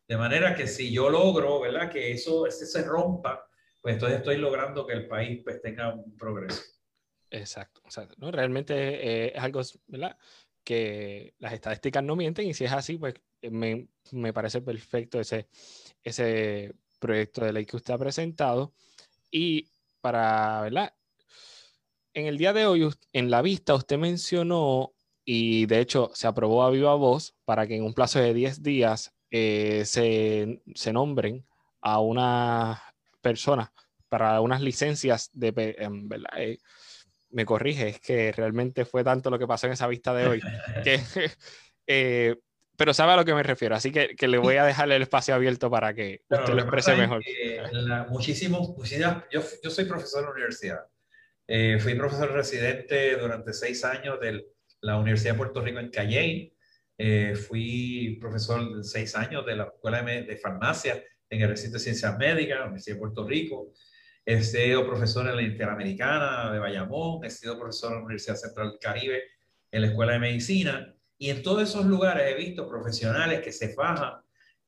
De manera que si yo logro, ¿verdad? Que eso ese se rompa, pues entonces estoy logrando que el país pues, tenga un progreso. Exacto, ¿no? Realmente eh, es algo, ¿verdad? Que las estadísticas no mienten y si es así, pues me, me, parece perfecto ese, ese proyecto de ley que usted ha presentado. Y para, ¿verdad? En el día de hoy, en la vista, usted mencionó, y de hecho se aprobó a viva voz, para que en un plazo de 10 días eh, se, se, nombren a una persona para unas licencias de, ¿verdad? Eh, me corrige, es que realmente fue tanto lo que pasó en esa vista de hoy, que, eh, pero sabe a lo que me refiero, así que, que, le voy a dejar el espacio abierto para que usted lo exprese mejor. muchísimo, yo, yo, soy profesor de la universidad, fui profesor residente durante seis años de la Universidad de Puerto Rico en Calley, eh, fui profesor de seis años de la Escuela de, Farmacia en el recinto de Ciencias Médicas, Universidad de Puerto Rico. He sido profesor en la Interamericana de Bayamón, he sido profesor en la Universidad Central del Caribe, en la Escuela de Medicina. Y en todos esos lugares he visto profesionales que se fajan,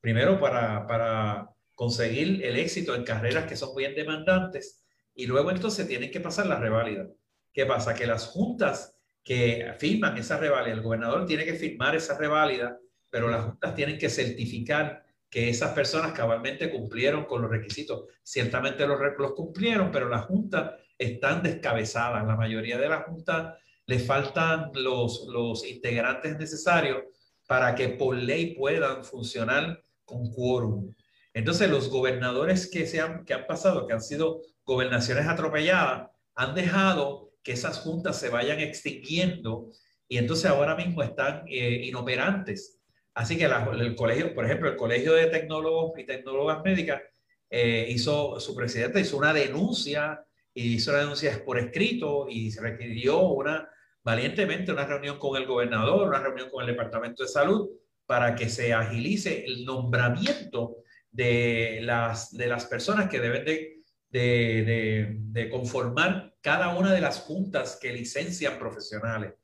primero para, para conseguir el éxito en carreras que son bien demandantes, y luego entonces tienen que pasar la reválida. ¿Qué pasa? Que las juntas que firman esa reválida. El gobernador tiene que firmar esa reválida, pero las juntas tienen que certificar que esas personas cabalmente cumplieron con los requisitos. Ciertamente los, cumplieron, pero las juntas están descabezadas. La mayoría de las juntas les faltan los, los integrantes necesarios para que por ley puedan funcionar con quórum. Entonces, los gobernadores que, se han, que han pasado, que han sido gobernaciones atropelladas, han dejado que esas juntas se vayan extinguiendo y entonces ahora mismo están eh, inoperantes. Así que el colegio, por ejemplo, el Colegio de Tecnólogos y Tecnólogas Médicas eh, hizo, su presidente hizo una denuncia y hizo una denuncia por escrito y se requirió una, valientemente una reunión con el gobernador, una reunión con el Departamento de Salud para que se agilice el nombramiento de las, de las personas que deben de de, conformar cada una de las juntas que licencian profesionales.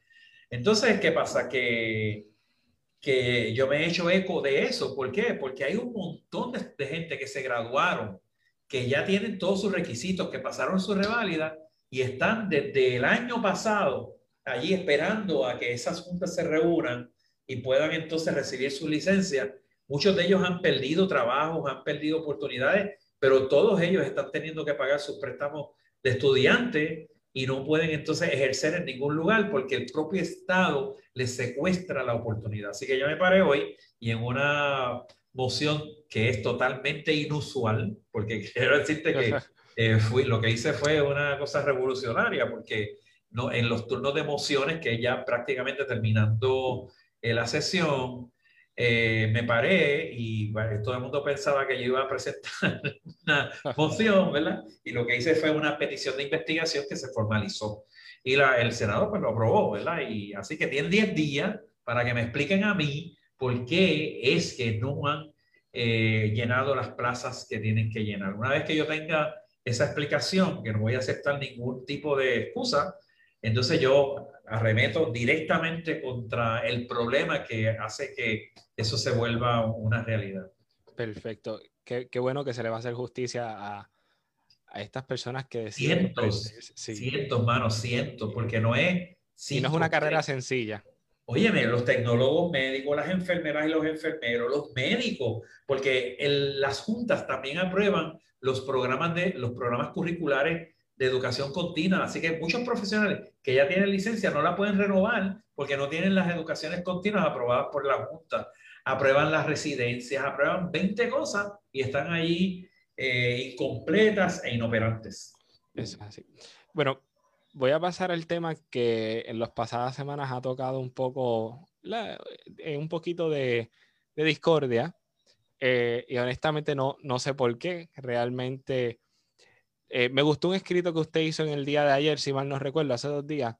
Entonces, ¿qué pasa? Que, que yo me he hecho eco de eso. ¿Por qué? Porque hay un montón de, gente que se graduaron, que ya tienen todos sus requisitos, que pasaron su reválida y están desde el año pasado allí esperando a que esas juntas se reúnan y puedan entonces recibir su licencia. Muchos de ellos han perdido trabajos, han perdido oportunidades pero todos ellos están teniendo que pagar sus préstamos de estudiante y no pueden entonces ejercer en ningún lugar porque el propio Estado les secuestra la oportunidad. Así que yo me paré hoy y en una moción que es totalmente inusual, porque quiero decirte que eh, fui, lo que hice fue una cosa revolucionaria, porque no, en los turnos de mociones, que ya prácticamente terminando eh, la sesión, eh, me paré y todo el mundo pensaba que yo iba a presentar una moción, ¿verdad? Y lo que hice fue una petición de investigación que se formalizó. Y la, el Senado pues lo aprobó, ¿verdad? Y así que tienen 10 días para que me expliquen a mí por qué es que no han eh, llenado las plazas que tienen que llenar. Una vez que yo tenga esa explicación, que no voy a aceptar ningún tipo de excusa, entonces yo arremeto directamente contra el problema que hace que eso se vuelva una realidad. Perfecto. Qué, qué bueno que se le va a hacer justicia a, a estas personas que deciden. Cientos, sí. cientos, mano, cientos, porque no es. Y no es una carrera sencilla. Óyeme, los tecnólogos médicos, las enfermeras y los enfermeros, los médicos, porque las juntas también aprueban los programas, de, los programas curriculares de educación continua. Así que muchos profesionales que ya tienen licencia no la pueden renovar porque no tienen las educaciones continuas aprobadas por la Junta. Aprueban las residencias, aprueban 20 cosas y están ahí eh, incompletas e inoperantes. Es así. bueno, voy a pasar al tema que en las pasadas semanas ha tocado un poco, eh, un poquito de, discordia. Eh, y honestamente no, no sé por qué. Realmente eh, me gustó un escrito que usted hizo en el día de ayer, si mal no recuerdo, hace dos días.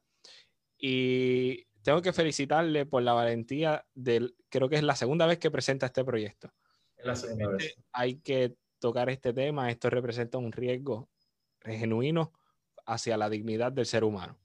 Y tengo que felicitarle por la valentía del, creo que es la segunda vez que presenta este proyecto. la segunda vez. Hay que tocar este tema, esto representa un riesgo genuino hacia la dignidad del ser humano.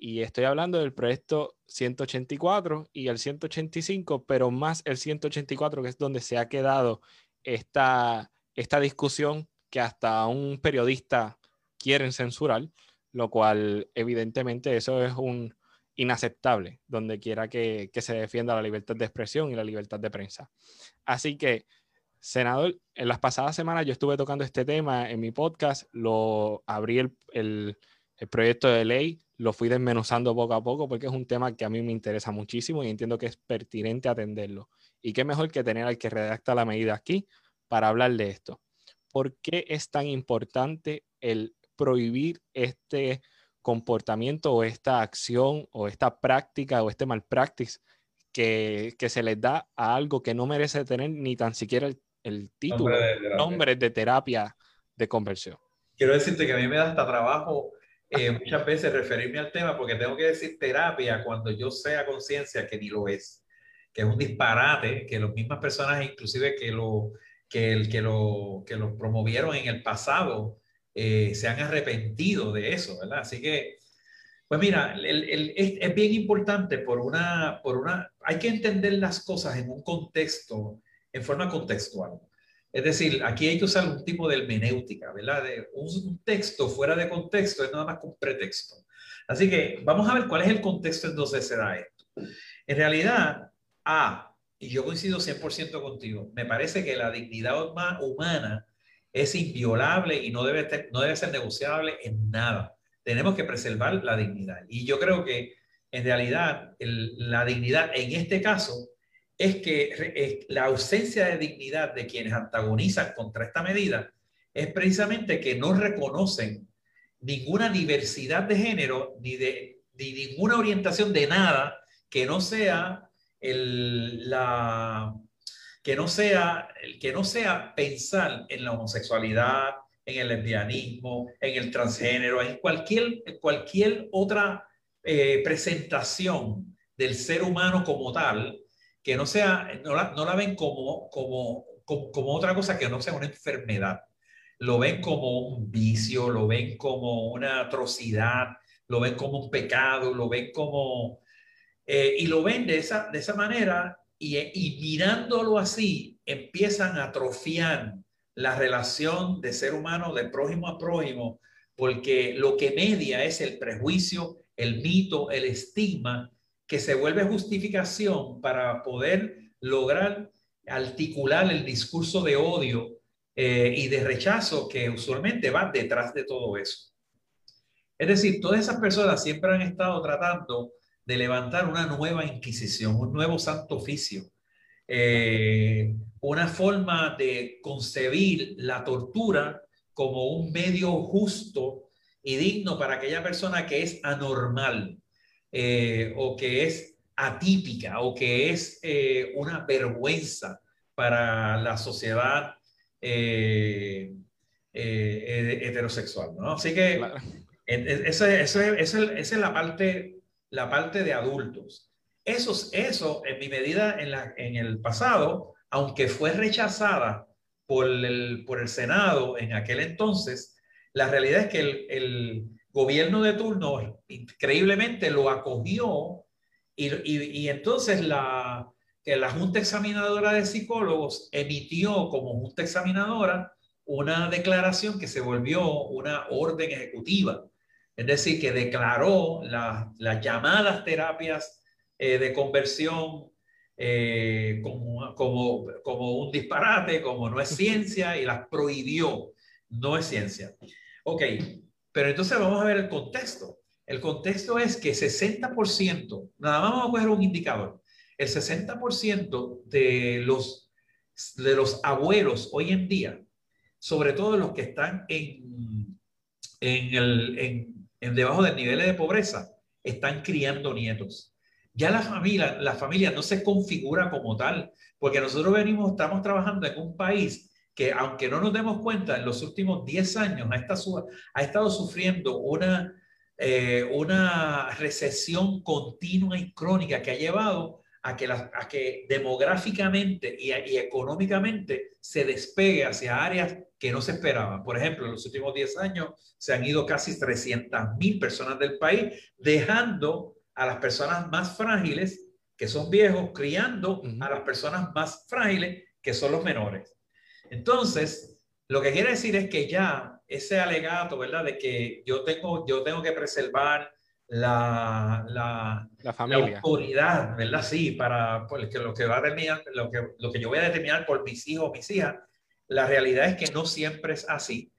Y estoy hablando del proyecto 184 y el 185, pero más el 184, que es donde se ha quedado esta, esta discusión que hasta un periodista quieren censurar, lo cual evidentemente eso es un inaceptable, donde quiera que, que se defienda la libertad de expresión y la libertad de prensa. Así que Senador, en las pasadas semanas yo estuve tocando este tema en mi podcast, lo abrí el, el, proyecto de ley, lo fui desmenuzando poco a poco porque es un tema que a mí me interesa muchísimo y entiendo que es pertinente atenderlo. Y qué mejor que tener al que redacta la medida aquí para hablar de esto. ¿Por qué es tan importante el prohibir este comportamiento o esta acción o esta práctica o este malpractice que, que se les da a algo que no merece tener ni tan siquiera el el título, nombre de, terapia de conversión. Quiero decirte que a mí me da hasta trabajo eh, muchas veces referirme al tema porque tengo que decir terapia cuando yo sea conciencia que ni lo es, que es un disparate, que las mismas personas inclusive que lo, que el, que lo, que lo promovieron en el pasado eh, se han arrepentido de eso, ¿verdad? Así que, pues mira, el, el, es, es, bien importante por una, por una, hay que entender las cosas en un contexto en forma contextual. Es decir, aquí hay que usar un tipo de hermenéutica, ¿verdad? De un, texto fuera de contexto es nada más que un pretexto. Así que vamos a ver cuál es el contexto en donde se da esto. En realidad, A, y yo coincido 100% contigo, me parece que la dignidad humana es inviolable y no debe, no debe ser negociable en nada. Tenemos que preservar la dignidad. Y yo creo que en realidad la dignidad en este caso es que la ausencia de dignidad de quienes antagonizan contra esta medida es precisamente que no reconocen ninguna diversidad de género ni de ninguna orientación de nada que no sea el, la que no sea que no sea pensar en la homosexualidad, en el lesbianismo, en el transgénero, en cualquier, cualquier otra eh, presentación del ser humano como tal, que no sea, no la, no la ven como, como, como, otra cosa que no sea una enfermedad. Lo ven como un vicio, lo ven como una atrocidad, lo ven como un pecado, lo ven como... Eh, y lo ven de esa, de esa manera y, y mirándolo así empiezan a atrofiar la relación de ser humano de prójimo a prójimo, porque lo que media es el prejuicio, el mito, el estigma que se vuelve justificación para poder lograr articular el discurso de odio eh, y de rechazo que usualmente va detrás de todo eso. Es decir, todas esas personas siempre han estado tratando de levantar una nueva inquisición, un nuevo santo oficio, eh, una forma de concebir la tortura como un medio justo y digno para aquella persona que es anormal, eh, o que es atípica o que es eh, una vergüenza para la sociedad heterosexual. ¿no? Así que eso, esa es la parte, la parte de adultos. Eso, eso en mi medida en, la, en el pasado, aunque fue rechazada por el, por el Senado en aquel entonces, la realidad es que el, el gobierno de turno increíblemente lo acogió y, y, entonces la, que la Junta Examinadora de Psicólogos emitió como Junta Examinadora una declaración que se volvió una orden ejecutiva, es decir, que declaró las llamadas terapias eh, de conversión eh, como, un disparate, como no es ciencia, y las prohibió, no es ciencia. Ok, pero entonces vamos a ver el contexto. El contexto es que 60%, nada más vamos a coger un indicador, el 60% de los, de los abuelos hoy en día, sobre todo los que están en, en, el, en, en debajo del nivel de pobreza, están criando nietos. Ya la familia, la familia no se configura como tal, porque nosotros venimos, estamos trabajando en un país que, aunque no nos demos cuenta, en los últimos 10 años ha estado, ha estado sufriendo una, eh, una recesión continua y crónica que ha llevado a que, a que demográficamente y, y, económicamente se despegue hacia áreas que no se esperaban. Por ejemplo, en los últimos 10 años se han ido casi 300 mil personas del país, dejando a las personas más frágiles, que son viejos, criando a las personas más frágiles, que son los menores. Entonces, lo que quiere decir es que ya ese alegato, ¿verdad? De que yo tengo, yo tengo que preservar la, la, la, familia. autoridad, ¿verdad? Sí, para pues, que lo que va a determinar, lo que, lo que yo voy a determinar por mis hijos o mis hijas, la realidad es que no siempre es así.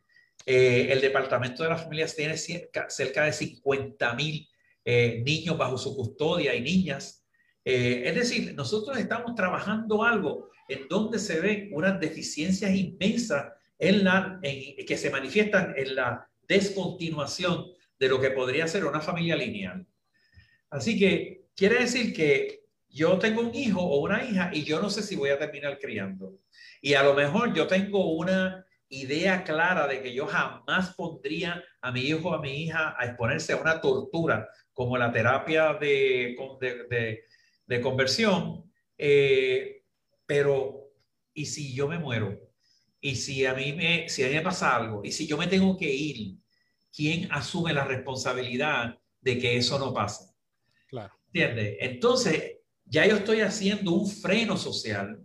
Eh, el Departamento de las Familias tiene cerca, cerca de 50 mil eh, niños bajo su custodia y niñas. Eh, es decir, nosotros estamos trabajando algo en donde se ven unas deficiencias inmensas en la, en, que se manifiestan en la descontinuación de lo que podría ser una familia lineal. Así que quiere decir que yo tengo un hijo o una hija y yo no sé si voy a terminar criando. Y a lo mejor yo tengo una idea clara de que yo jamás pondría a mi hijo o a mi hija a exponerse a una tortura como la terapia de, de, de, conversión, eh, pero ¿y si yo me muero? ¿Y si a, mí me, si a mí me pasa algo? ¿Y si yo me tengo que ir? ¿Quién asume la responsabilidad de que eso no pase? Claro. ¿Entiendes? Entonces, ya yo estoy haciendo un freno social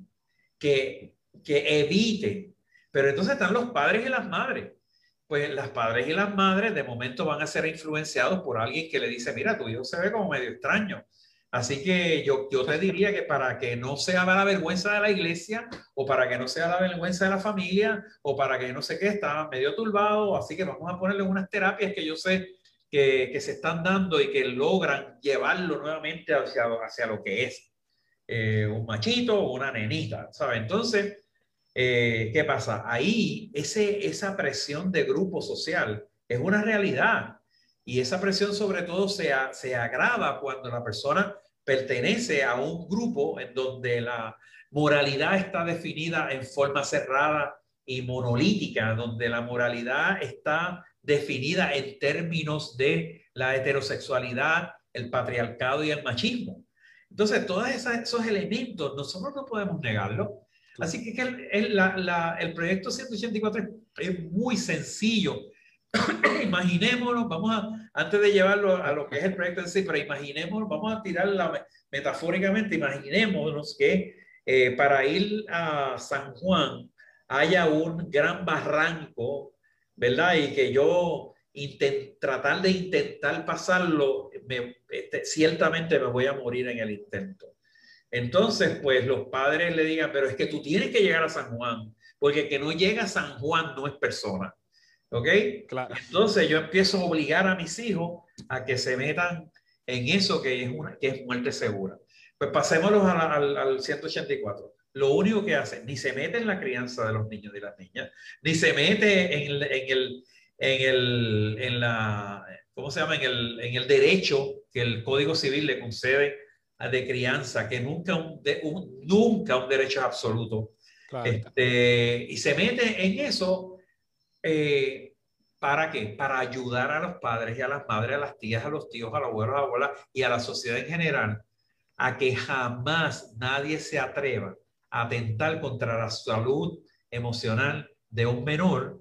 que, que evite, pero entonces están los padres y las madres pues las padres y las madres de momento van a ser influenciados por alguien que le dice, mira, tu hijo se ve como medio extraño. Así que yo, yo te diría que para que no sea la vergüenza de la iglesia o para que no sea la vergüenza de la familia o para que no sé qué, está medio turbado, así que vamos a ponerle unas terapias que yo sé que, que se están dando y que logran llevarlo nuevamente hacia, hacia lo que es eh, un machito o una nenita, ¿sabes? Entonces, eh, ¿qué pasa? Ahí ese, esa presión de grupo social es una realidad y esa presión sobre todo se, se agrava cuando la persona pertenece a un grupo en donde la moralidad está definida en forma cerrada y monolítica, donde la moralidad está definida en términos de la heterosexualidad, el patriarcado y el machismo. Entonces, todos esos elementos nosotros no podemos negarlo. Así que el, el proyecto 184 es, muy sencillo. imaginémonos, vamos a, antes de llevarlo a lo que es el proyecto en sí, pero imaginémonos, vamos a tirarla metafóricamente, imaginémonos que eh, para ir a San Juan haya un gran barranco, ¿verdad? Y que yo intent, tratar de intentar pasarlo, este, ciertamente me voy a morir en el intento. Entonces, pues los padres le digan, pero es que tú tienes que llegar a San Juan, porque que no llega a San Juan no es persona. ¿Ok? Claro. Entonces yo empiezo a obligar a mis hijos a que se metan en eso que es, una, que es muerte segura. Pues pasémoslos al, al 184 lo único que hace, ni se mete en la crianza de los niños y las niñas, ni se mete en el, en el, en el, en la, ¿cómo se llama? En el, en el derecho que el Código Civil le concede de crianza, que nunca un, nunca un derecho es absoluto. Este, y se mete en eso, eh, ¿para qué? Para ayudar a los padres y a las madres, a las tías, a los tíos, a los abuelos, a las abuelas y a la sociedad en general, a que jamás nadie se atreva a atentar contra la salud emocional de un menor,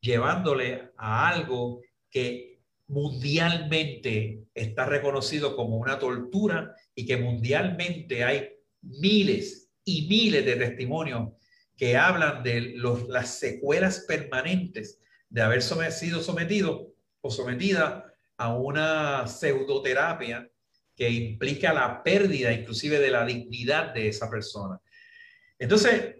llevándole a algo que mundialmente está reconocido como una tortura y que mundialmente hay miles y miles de testimonios que hablan de las secuelas permanentes de haber sido sometido o sometida a una pseudoterapia que implica la pérdida inclusive de la dignidad de esa persona. Entonces,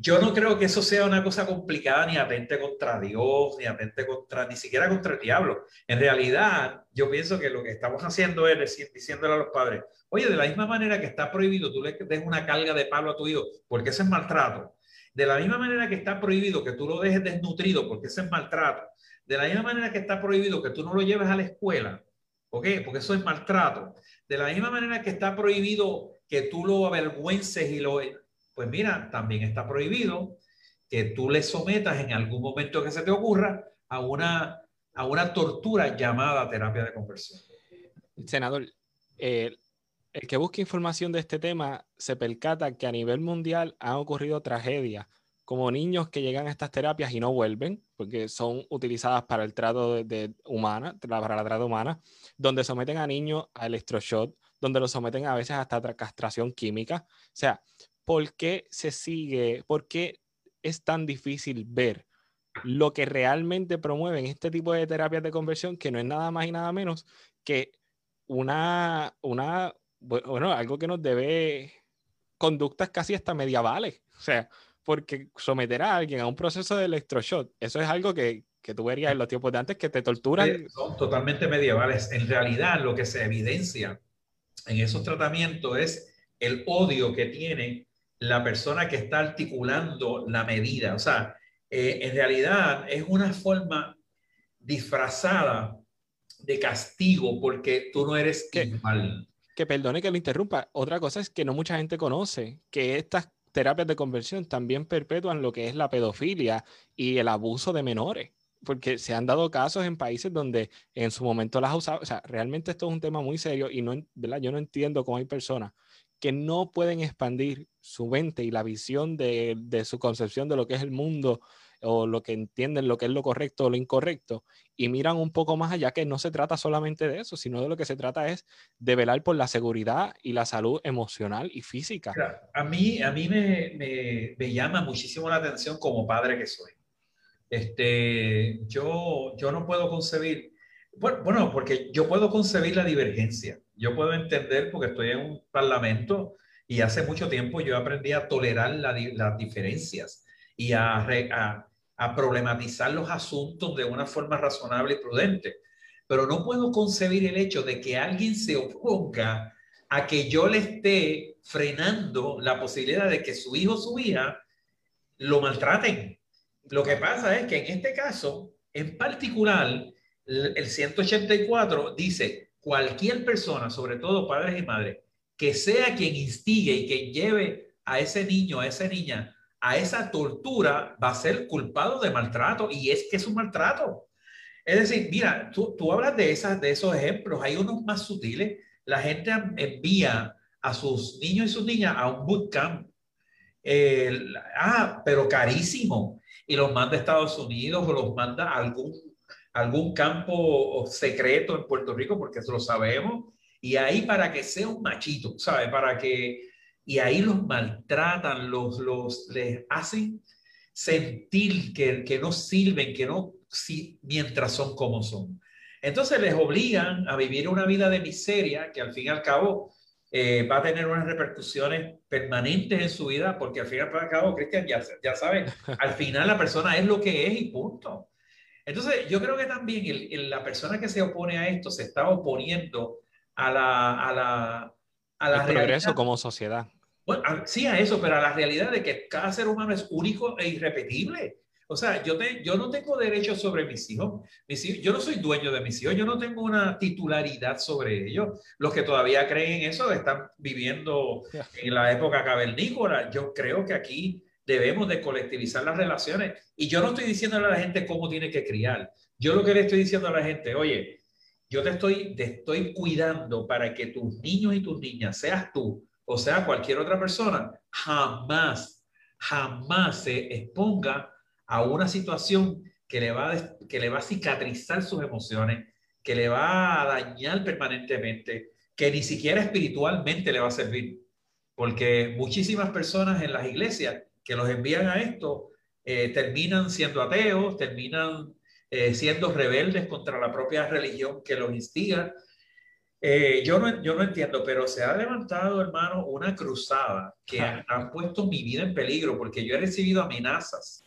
yo no creo que eso sea una cosa complicada ni atente contra Dios, ni atente contra, ni siquiera contra el diablo. En realidad, yo pienso que lo que estamos haciendo es decir, diciéndole a los padres, oye, de la misma manera que está prohibido, tú le des una carga de palo a tu hijo, porque ese es maltrato. De la misma manera que está prohibido que tú lo dejes desnutrido porque ese es maltrato, de la misma manera que está prohibido que tú no lo lleves a la escuela, ¿ok? Porque eso es maltrato. De la misma manera que está prohibido que tú lo avergüences y lo... Pues mira, también está prohibido que tú le sometas en algún momento que se te ocurra a una, a una tortura llamada terapia de conversión. Senador, eh, el que busca información de este tema se percata que a nivel mundial han ocurrido tragedias, como niños que llegan a estas terapias y no vuelven, porque son utilizadas para el trato de, humana, para la trata humana, donde someten a niños a electroshock, donde los someten a veces hasta castración química. O sea, ¿por qué se sigue, por qué es tan difícil ver lo que realmente promueven este tipo de terapias de conversión, que no es nada más y nada menos que una, una bueno, algo que nos debe conductas casi hasta medievales. O sea, porque someter a alguien a un proceso de electroshock, eso es algo que, que tú verías en los tiempos de antes que te torturan. Son totalmente medievales. En realidad, lo que se evidencia en esos tratamientos es el odio que tiene la persona que está articulando la medida. O sea, eh, en realidad es una forma disfrazada de castigo porque tú no eres que, igual. Que perdone que lo interrumpa. Otra cosa es que no mucha gente conoce que estas terapias de conversión también perpetúan lo que es la pedofilia y el abuso de menores. Porque se han dado casos en países donde en su momento las usado. O sea, realmente esto es un tema muy serio y no, ¿verdad? yo no entiendo cómo hay personas que no pueden expandir su mente y la visión de, su concepción de lo que es el mundo o lo que entienden lo que es lo correcto o lo incorrecto y miran un poco más allá que no se trata solamente de eso, sino de lo que se trata es de velar por la seguridad y la salud emocional y física. a mí, a mí me, me, llama muchísimo la atención como padre que soy. Este, yo, yo no puedo concebir, bueno, porque yo puedo concebir la divergencia yo puedo entender porque estoy en un parlamento y hace mucho tiempo yo aprendí a tolerar las diferencias y a, a problematizar los asuntos de una forma razonable y prudente. Pero no puedo concebir el hecho de que alguien se oponga a que yo le esté frenando la posibilidad de que su hijo o su hija lo maltraten. Lo que pasa es que en este caso, en particular, el 184 dice, cualquier persona, sobre todo padres y madres, que sea quien instigue y quien lleve a ese niño, a esa niña, a esa tortura, va a ser culpado de maltrato y es que es un maltrato. Es decir, mira, tú, tú hablas de, esas, de esos ejemplos, hay unos más sutiles. La gente envía a sus niños y sus niñas a un bootcamp. ah, pero carísimo. Y los manda a Estados Unidos o los manda a algún algún campo secreto en Puerto Rico, porque eso lo sabemos, y ahí para que sea un machito, ¿sabes? Para que, y ahí los maltratan, los, los, les hacen sentir que, que no sirven, que no, si, mientras son como son. Entonces les obligan a vivir una vida de miseria que al fin y al cabo eh, va a tener unas repercusiones permanentes en su vida, porque al fin y al cabo, Cristian, ya, ya saben, al final la persona es lo que es y punto. Entonces, yo creo que también la persona que se opone a esto se está oponiendo a la... A la, a la progreso como sociedad. Bueno, sí, a eso, pero a la realidad de que cada ser humano es único e irrepetible. O sea, yo, te, yo no tengo derecho sobre mis hijos. mis hijos. Yo no soy dueño de mis hijos, yo no tengo una titularidad sobre ellos. Los que todavía creen en eso están viviendo en la época cavernícola. Yo creo que aquí debemos de colectivizar las relaciones. Y yo no estoy diciéndole a la gente cómo tiene que criar. Yo lo que le estoy diciendo a la gente, oye, yo te estoy, te estoy cuidando para que tus niños y tus niñas, seas tú o sea cualquier otra persona, jamás, jamás se exponga a una situación que le va a, que le va a cicatrizar sus emociones, que le va a dañar permanentemente, que ni siquiera espiritualmente le va a servir. Porque muchísimas personas en las iglesias que los envían a esto eh, terminan siendo ateos, terminan eh, siendo rebeldes contra la propia religión que los instiga. Eh, yo, no, yo no entiendo, pero se ha levantado, hermano, una cruzada que ha, puesto mi vida en peligro porque yo he recibido amenazas,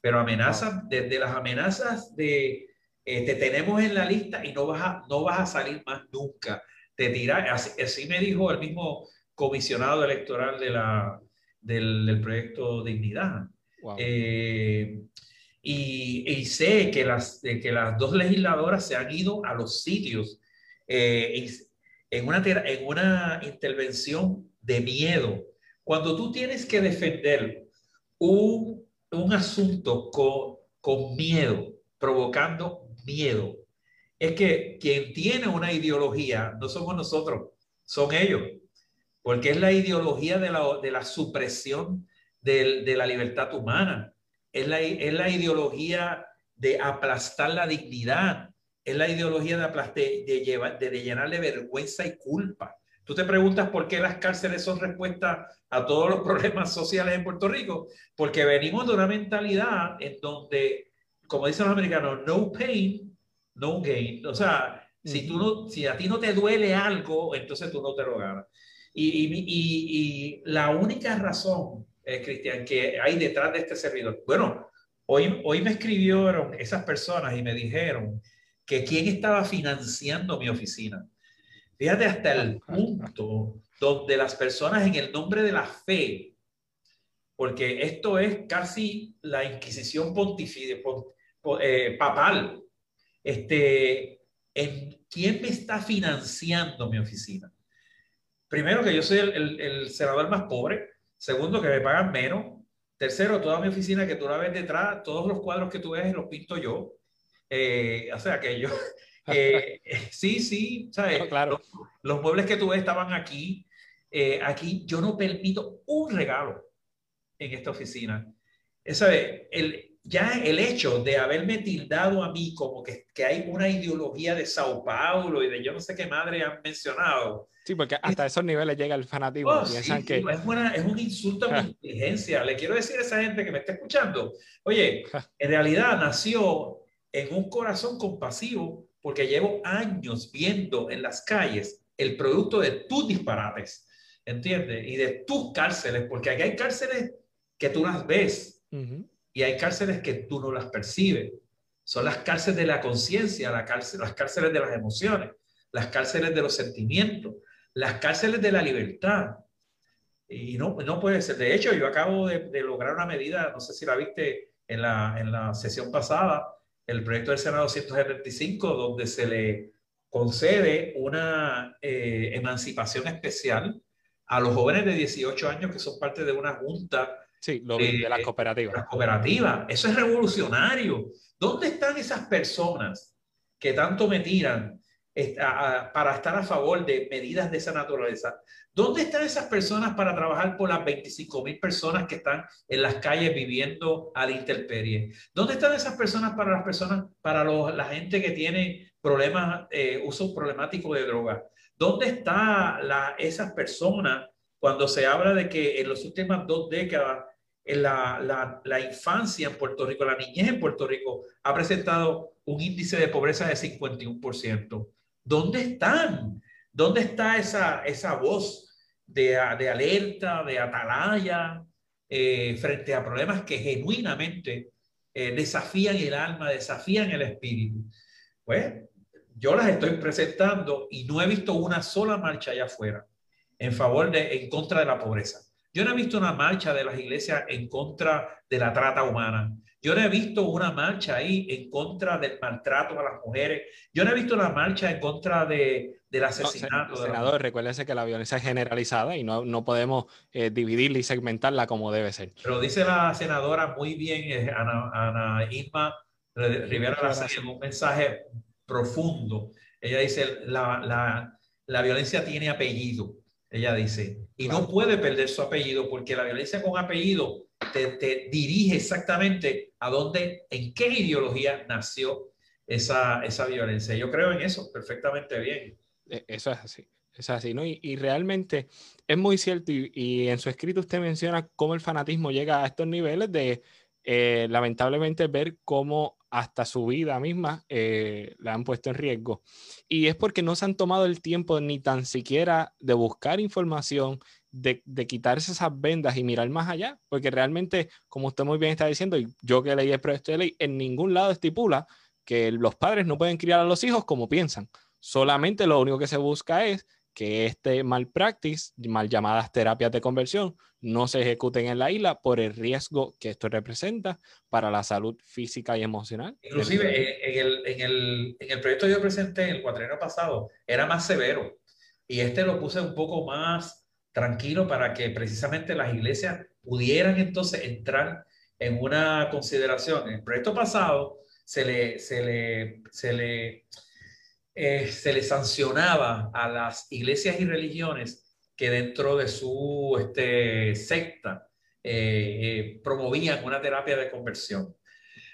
pero amenazas, desde las amenazas de te tenemos en la lista y no vas a, no vas a salir más nunca. Te tira, así, así me dijo el mismo comisionado electoral de la, del, proyecto Dignidad. Eh, y, sé que las, que las dos legisladoras se han ido a los sitios eh, en, una, en una intervención de miedo. Cuando tú tienes que defender un, un asunto con, con miedo, provocando miedo, es que quien tiene una ideología no somos nosotros, son ellos, porque es la ideología de la, de la supresión de, de la libertad humana. Es la, es la ideología de aplastar la dignidad, es la ideología de, aplastar, de, llevar, de, llenarle vergüenza y culpa. Tú te preguntas por qué las cárceles son respuesta a todos los problemas sociales en Puerto Rico, porque venimos de una mentalidad en donde, como dicen los americanos, no pain, no gain. O sea, si, tú no, si a ti no te duele algo, entonces tú no te lo ganas. Y, y, y, y la única razón eh, Cristian, que hay detrás de este servidor? Bueno, hoy, hoy me escribieron esas personas y me dijeron que quién estaba financiando mi oficina. Fíjate hasta el punto donde las personas en el nombre de la fe, porque esto es casi la inquisición pontificia, eh, papal, este, en quién me está financiando mi oficina. Primero que yo soy el, el senador más pobre, Segundo, que me pagan menos. Tercero, toda mi oficina que tú la ves detrás, todos los cuadros que tú ves los pinto yo. Eh, o sea, que yo... Eh, sí, sí, ¿sabes? claro. Los, muebles que tú ves estaban aquí. Eh, aquí yo no permito un regalo en esta oficina. ¿Sabes? El, ya el hecho de haberme tildado a mí como que, que, hay una ideología de Sao Paulo y de yo no sé qué madre han mencionado. Sí, porque hasta esos niveles llega el fanatismo. Oh, piensan que... es, es, un insulto a mi inteligencia. Le quiero decir a esa gente que me está escuchando, oye, en realidad nació en un corazón compasivo porque llevo años viendo en las calles el producto de tus disparates, ¿entiendes? Y de tus cárceles, porque aquí hay cárceles que tú las ves. Uh y hay cárceles que tú no las percibes. Son las cárceles de la conciencia, la cárcel, las cárceles de las emociones, las cárceles de los sentimientos, las cárceles de la libertad. Y no, no puede ser. De hecho, yo acabo de, lograr una medida, no sé si la viste en la, en la sesión pasada, el proyecto del Senado 275, donde se le concede una eh, emancipación especial a los jóvenes de 18 años que son parte de una junta Sí, lo de, las cooperativas. Las cooperativas, eso es revolucionario. ¿Dónde están esas personas que tanto me tiran para estar a favor de medidas de esa naturaleza? ¿Dónde están esas personas para trabajar por las 25 mil personas que están en las calles viviendo a la intemperie? ¿Dónde están esas personas para las personas, para la gente que tiene problemas, eh, uso problemático de droga? ¿Dónde están esas personas cuando se habla de que en las últimas dos décadas la, la, infancia en Puerto Rico, la niñez en Puerto Rico ha presentado un índice de pobreza de 51%. ¿Dónde están? ¿Dónde está esa, esa voz de, de alerta, de atalaya eh, frente a problemas que genuinamente eh, desafían el alma, desafían el espíritu? Pues yo las estoy presentando y no he visto una sola marcha allá afuera en favor de, en contra de la pobreza. Yo no he visto una marcha de las iglesias en contra de la trata humana. Yo no he visto una marcha ahí en contra del maltrato a las mujeres. Yo no he visto una marcha en contra de, del asesinato. No, senador, recuérdese que la violencia es generalizada y no, no podemos eh, dividirla y segmentarla como debe ser. Pero dice la senadora muy bien, eh, Ana, Ana Irma Rivera en un mensaje profundo. Ella dice, la, la, la violencia tiene apellido. Ella dice, y no puede perder su apellido porque la violencia con apellido te, dirige exactamente a dónde, en qué ideología nació esa, esa violencia. Yo creo en eso perfectamente bien. E, eso es así. Es así, ¿no? Y, realmente es muy cierto, y, en su escrito usted menciona cómo el fanatismo llega a estos niveles de, eh, lamentablemente, ver cómo hasta su vida misma eh, la han puesto en riesgo. Y es porque no se han tomado el tiempo ni tan siquiera de buscar información, de, quitarse esas vendas y mirar más allá, porque realmente, como usted muy bien está diciendo, y yo que leí el proyecto de ley, en ningún lado estipula que los padres no pueden criar a los hijos como piensan. Solamente lo único que se busca es que este malpractice, mal llamadas terapias de conversión, no se ejecuten en la isla por el riesgo que esto representa para la salud física y emocional. Inclusive en el, en el, en el proyecto que yo presenté el cuatrienio pasado era más severo y este lo puse un poco más tranquilo para que precisamente las iglesias pudieran entonces entrar en una consideración. En el proyecto pasado se le, se le, se le, eh, se le sancionaba a las iglesias y religiones que dentro de su este, secta eh, eh, promovían una terapia de conversión.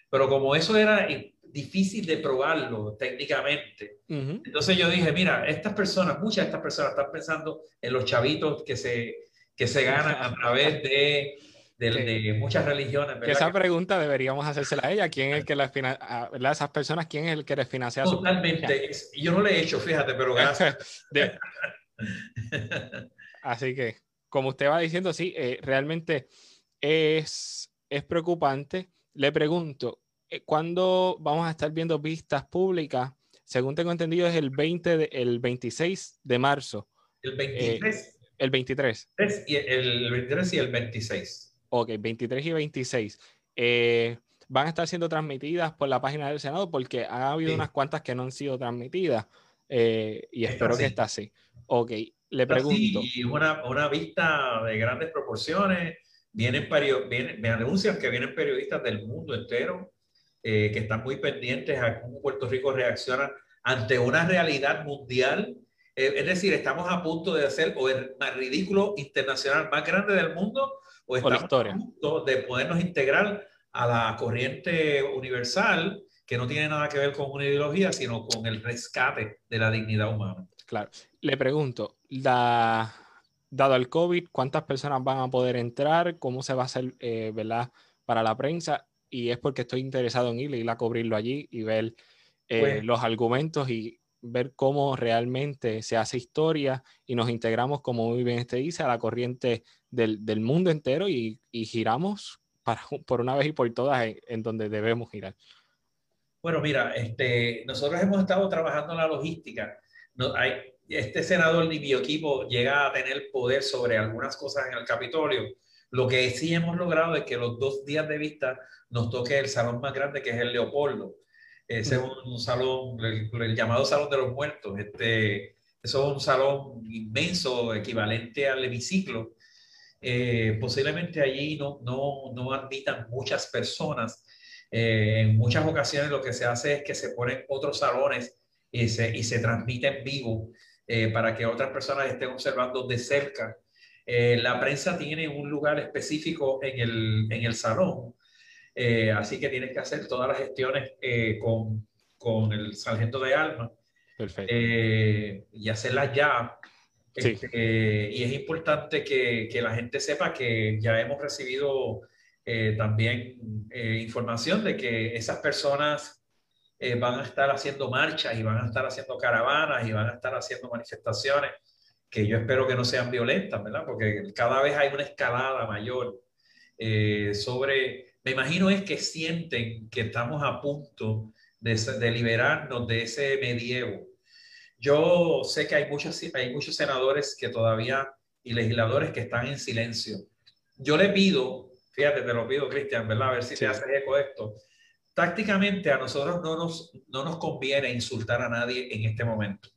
Pero como eso era difícil de probarlo técnicamente, entonces yo dije, mira, estas personas, muchas de estas personas están pensando en los chavitos que se, que se ganan a través de de, muchas religiones. esa pregunta deberíamos hacérsela a ella. ¿Quién es el que las financia? Esas personas, ¿quién es el que les financia? Totalmente. Yo no le he hecho, fíjate, pero gracias. Así que, como usted va diciendo, sí, eh, realmente es, es preocupante. Le pregunto, eh, ¿cuándo vamos a estar viendo vistas públicas? Según tengo entendido, es el 20 de, el 26 de marzo. El 23. Eh, el 23. y el 23 y el 26. Ok, 23 y 26. Eh, van a estar siendo transmitidas por la página del Senado porque ha habido unas cuantas que no han sido transmitidas eh, y espero que está así. Ok, le pregunto. Sí, una, una vista de grandes proporciones. Vienen, vienen, me anuncian que vienen periodistas del mundo entero eh, que están muy pendientes a cómo Puerto Rico reacciona ante una realidad mundial. es decir, estamos a punto de hacer o el más ridículo internacional más grande del mundo o estamos a punto de podernos integrar a la corriente universal que no tiene nada que ver con una ideología, sino con el rescate de la dignidad humana. Claro. Le pregunto, dado el COVID, ¿cuántas personas van a poder entrar? ¿Cómo se va a hacer, eh, ¿verdad? Para la prensa. Y es porque estoy interesado en ir, ir a cubrirlo allí y ver eh, pues los argumentos y ver cómo realmente se hace historia y nos integramos, como muy bien usted dice, a la corriente del, del mundo entero y, y, giramos para, por una vez y por todas en, donde debemos girar. Bueno, mira, este, nosotros hemos estado trabajando en la logística. No, hay, este senador ni mi equipo llega a tener poder sobre algunas cosas en el Capitolio. Lo que sí hemos logrado es que los dos días de vista nos toque el salón más grande, que es el Leopoldo ese es un, salón, el, llamado Salón de los Muertos. Este, eso es un salón inmenso, equivalente al hemiciclo. Eh, posiblemente allí no, no, no admitan muchas personas. Eh, en muchas ocasiones lo que se hace es que se ponen otros salones y se, y se transmite en vivo eh, para que otras personas estén observando de cerca. la prensa tiene un lugar específico en el, en el salón eh, así que tienes que hacer todas las gestiones eh, con, con, el sargento de alma eh, y hacerlas ya. Este, y es importante que, que, la gente sepa que ya hemos recibido también información de que esas personas van a estar haciendo marchas y van a estar haciendo caravanas y van a estar haciendo manifestaciones que yo espero que no sean violentas, ¿verdad? Porque cada vez hay una escalada mayor sobre me imagino es que sienten que estamos a punto de, de liberarnos de ese medievo. Yo sé que hay muchos, hay muchos senadores que todavía y legisladores que están en silencio. Yo le pido, fíjate, te lo pido, Cristian, ¿verdad? A ver si te haces eco esto. Tácticamente a nosotros no nos, no nos conviene insultar a nadie en este momento.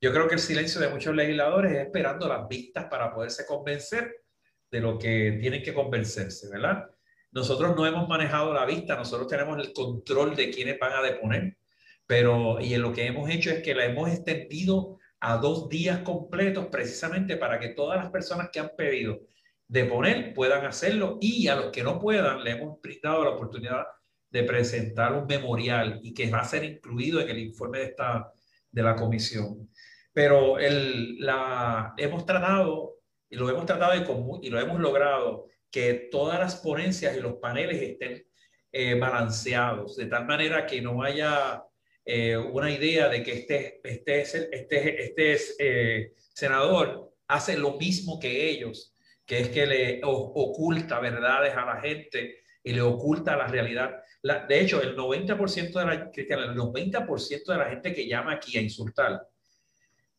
Yo creo que el silencio de muchos legisladores es esperando las vistas para poderse convencer de lo que tienen que convencerse, ¿verdad? Nosotros no hemos manejado la vista, nosotros tenemos el control de quiénes van a deponer, pero y lo que hemos hecho es que la hemos extendido a dos días completos precisamente para que todas las personas que han pedido deponer puedan hacerlo y a los que no puedan le hemos brindado la oportunidad de presentar un memorial y que va a ser incluido en el informe de, esta, de la comisión. Pero el, la, hemos tratado, y lo hemos tratado y, y lo hemos logrado, que todas las ponencias y los paneles estén eh, balanceados, de tal manera que no haya eh, una idea de que este, este, este, este eh, senador hace lo mismo que ellos, que es que le oculta verdades a la gente y le oculta la realidad. De hecho, el 90% de la, el 90% de la gente que llama aquí a insultar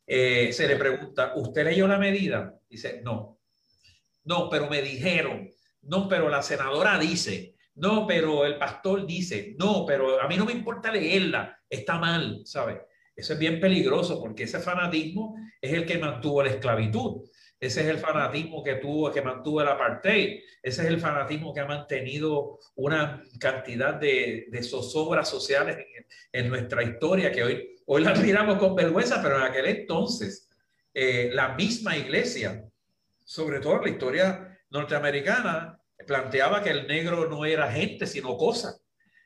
eh, se le pregunta, ¿usted leyó la medida? Dice, no. No, pero me dijeron. No, pero la senadora dice. No, pero el pastor dice. No, pero a mí no me importa leerla. Está mal, ¿sabe? Eso es bien peligroso porque ese fanatismo es el que mantuvo la esclavitud. Ese es el fanatismo que tuvo, que mantuvo el apartheid. Ese es el fanatismo que ha mantenido una cantidad de, de zozobras sociales en, nuestra historia que hoy, hoy las miramos con vergüenza, pero en aquel entonces eh, la misma iglesia, sobre todo en la historia norteamericana, planteaba que el negro no era gente, sino cosa.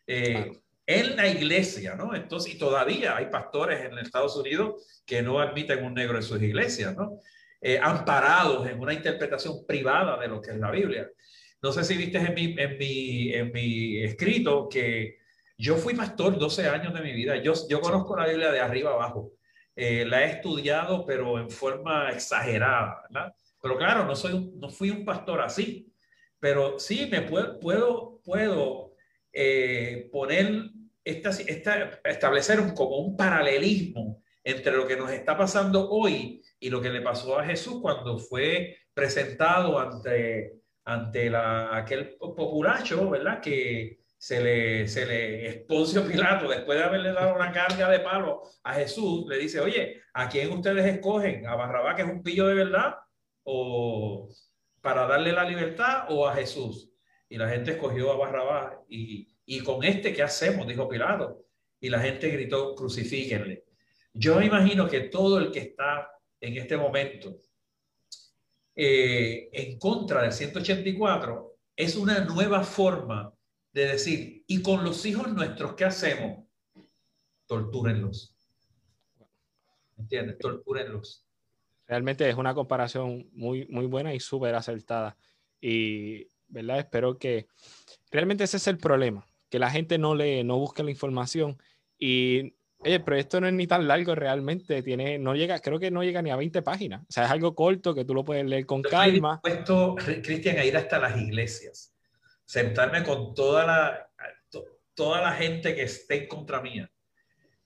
Eh, en la iglesia, ¿no? Entonces, y todavía hay pastores en Estados Unidos que no admiten un negro en sus iglesias, ¿no? Eh, amparados en una interpretación privada de lo que es la Biblia. No sé si viste en mi, en mi, en mi escrito que yo fui pastor 12 años de mi vida. Yo, yo conozco la Biblia de arriba abajo. Eh, la he estudiado, pero en forma exagerada, ¿verdad? Pero claro, no, soy, no fui un pastor así. Pero sí me puedo, puedo, puedo eh, poner, esta, esta, establecer un, como un paralelismo entre lo que nos está pasando hoy y lo que le pasó a Jesús cuando fue presentado ante, ante la, aquel populacho, ¿verdad? Que se le, se le, Esponcio Pilato, después de haberle dado una carga de palo a Jesús, le dice, oye, ¿a quién ustedes escogen? ¿A Barrabá, que es un pillo de verdad? ¿O para darle la libertad o a Jesús? Y la gente escogió a Barrabá. Y, y con este, ¿qué hacemos? Dijo Pilato. Y la gente gritó, crucifíquenle. Yo me imagino que todo el que está en este momento eh, en contra del 184 es una nueva forma de decir, ¿y con los hijos nuestros qué hacemos? Tortúrenlos. ¿Entiendes? Tortúrenlos. Realmente es una comparación muy, muy buena y súper acertada. Y, ¿verdad? Espero que realmente ese es el problema, que la gente no lee, no busca la información y Oye, pero esto no es ni tan largo realmente, tiene, no llega, creo que no llega ni a 20 páginas. O sea, es algo corto que tú lo puedes leer con calma. Estoy dispuesto, Cristian, a ir hasta las iglesias, sentarme con toda la, toda la gente que esté en contra mía,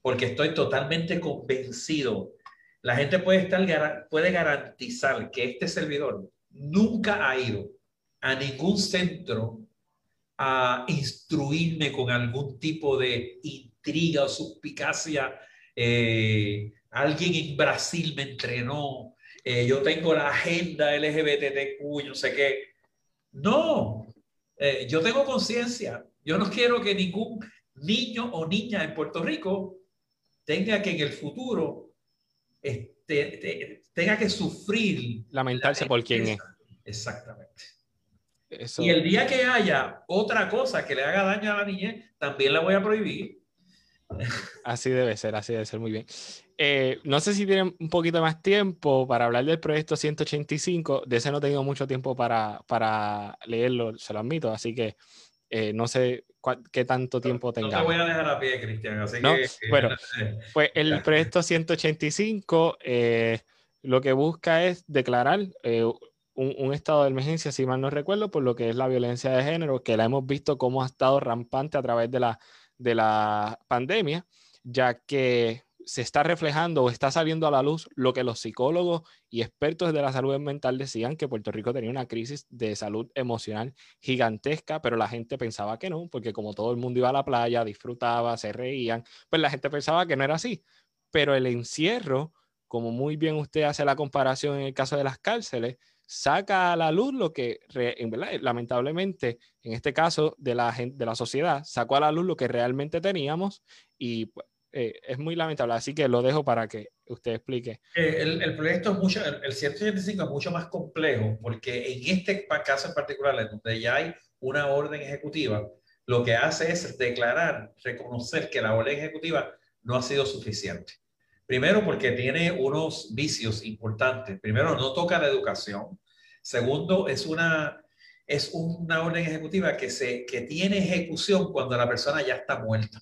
porque estoy totalmente convencido. La gente puede, estar, puede garantizar que este servidor nunca ha ido a ningún centro a instruirme con algún tipo de intriga o suspicacia. Eh, alguien en Brasil me entrenó. Eh, yo tengo la agenda LGBTQ, no sé qué. No, eh, yo tengo conciencia. Yo no quiero que ningún niño o niña en Puerto Rico tenga que en el futuro este, tenga que sufrir. Lamentarse por quién es. Exactamente. Y el día que haya otra cosa que le haga daño a la niñez, también la voy a prohibir. Así debe ser, así debe ser muy bien. Eh, no sé si tienen un poquito más tiempo para hablar del proyecto 185. De ese no tengo mucho tiempo para, para leerlo, se lo admito. Así que eh, no sé qué tanto tiempo tenga. No te voy a dejar a pie, Cristian. bueno, pues el proyecto 185 eh, lo que busca es declarar un, un, estado de emergencia, si mal no recuerdo, por lo que es la violencia de género, que la hemos visto cómo ha estado rampante a través de la de la pandemia, ya que se está reflejando o está saliendo a la luz lo que los psicólogos y expertos de la salud mental decían que Puerto Rico tenía una crisis de salud emocional gigantesca, pero la gente pensaba que no, porque como todo el mundo iba a la playa, disfrutaba, se reían, pues la gente pensaba que no era así. Pero el encierro, como muy bien usted hace la comparación en el caso de las cárceles, saca a la luz lo que, lamentablemente, en este caso de la, de la sociedad, sacó a la luz lo que realmente teníamos y pues, eh, es muy lamentable. Así que lo dejo para que usted explique. Eh, el, el, proyecto es mucho, el, el 185 es mucho más complejo porque en este caso en particular, en donde ya hay una orden ejecutiva, lo que hace es declarar, reconocer que la orden ejecutiva no ha sido suficiente. Primero, porque tiene unos vicios importantes. Primero, no toca la educación. Segundo, es una, es una orden ejecutiva que, se, que tiene ejecución cuando la persona ya está muerta.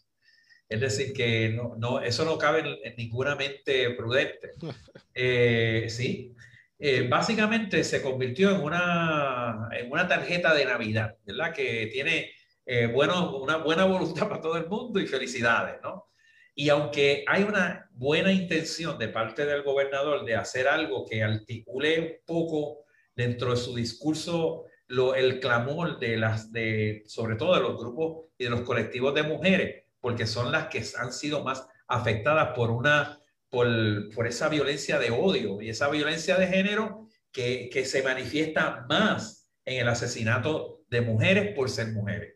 Es decir, que no, no eso no cabe en, ninguna mente prudente. Eh, sí, eh, básicamente se convirtió en una, en una tarjeta de Navidad, ¿verdad? Que tiene eh, bueno, una buena voluntad para todo el mundo y felicidades, ¿no? Y aunque hay una buena intención de parte del gobernador de hacer algo que articule un poco dentro de su discurso lo, el clamor de las, de, sobre todo de los grupos y de los colectivos de mujeres, porque son las que han sido más afectadas por una, por, por esa violencia de odio y esa violencia de género que, que se manifiesta más en el asesinato de mujeres por ser mujeres.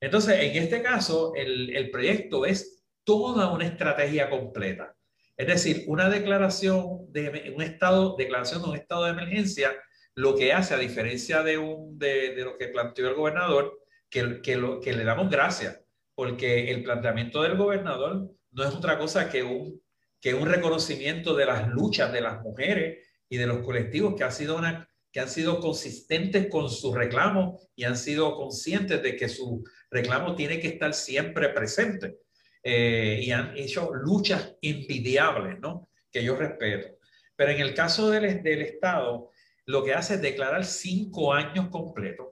Entonces, en este caso, el, el proyecto es toda una estrategia completa. Es decir, una declaración de un estado, declaración de un estado de emergencia lo que hace, a diferencia de, un, de, lo que planteó el gobernador, que, que, lo, que le damos gracias, porque el planteamiento del gobernador no es otra cosa que un, que un reconocimiento de las luchas de las mujeres y de los colectivos que han sido, una, que han sido consistentes con su reclamo y han sido conscientes de que su reclamo tiene que estar siempre presente. Eh, y han hecho luchas envidiables, ¿no? Que yo respeto. Pero en el caso del, del Estado, lo que hace es declarar cinco años completos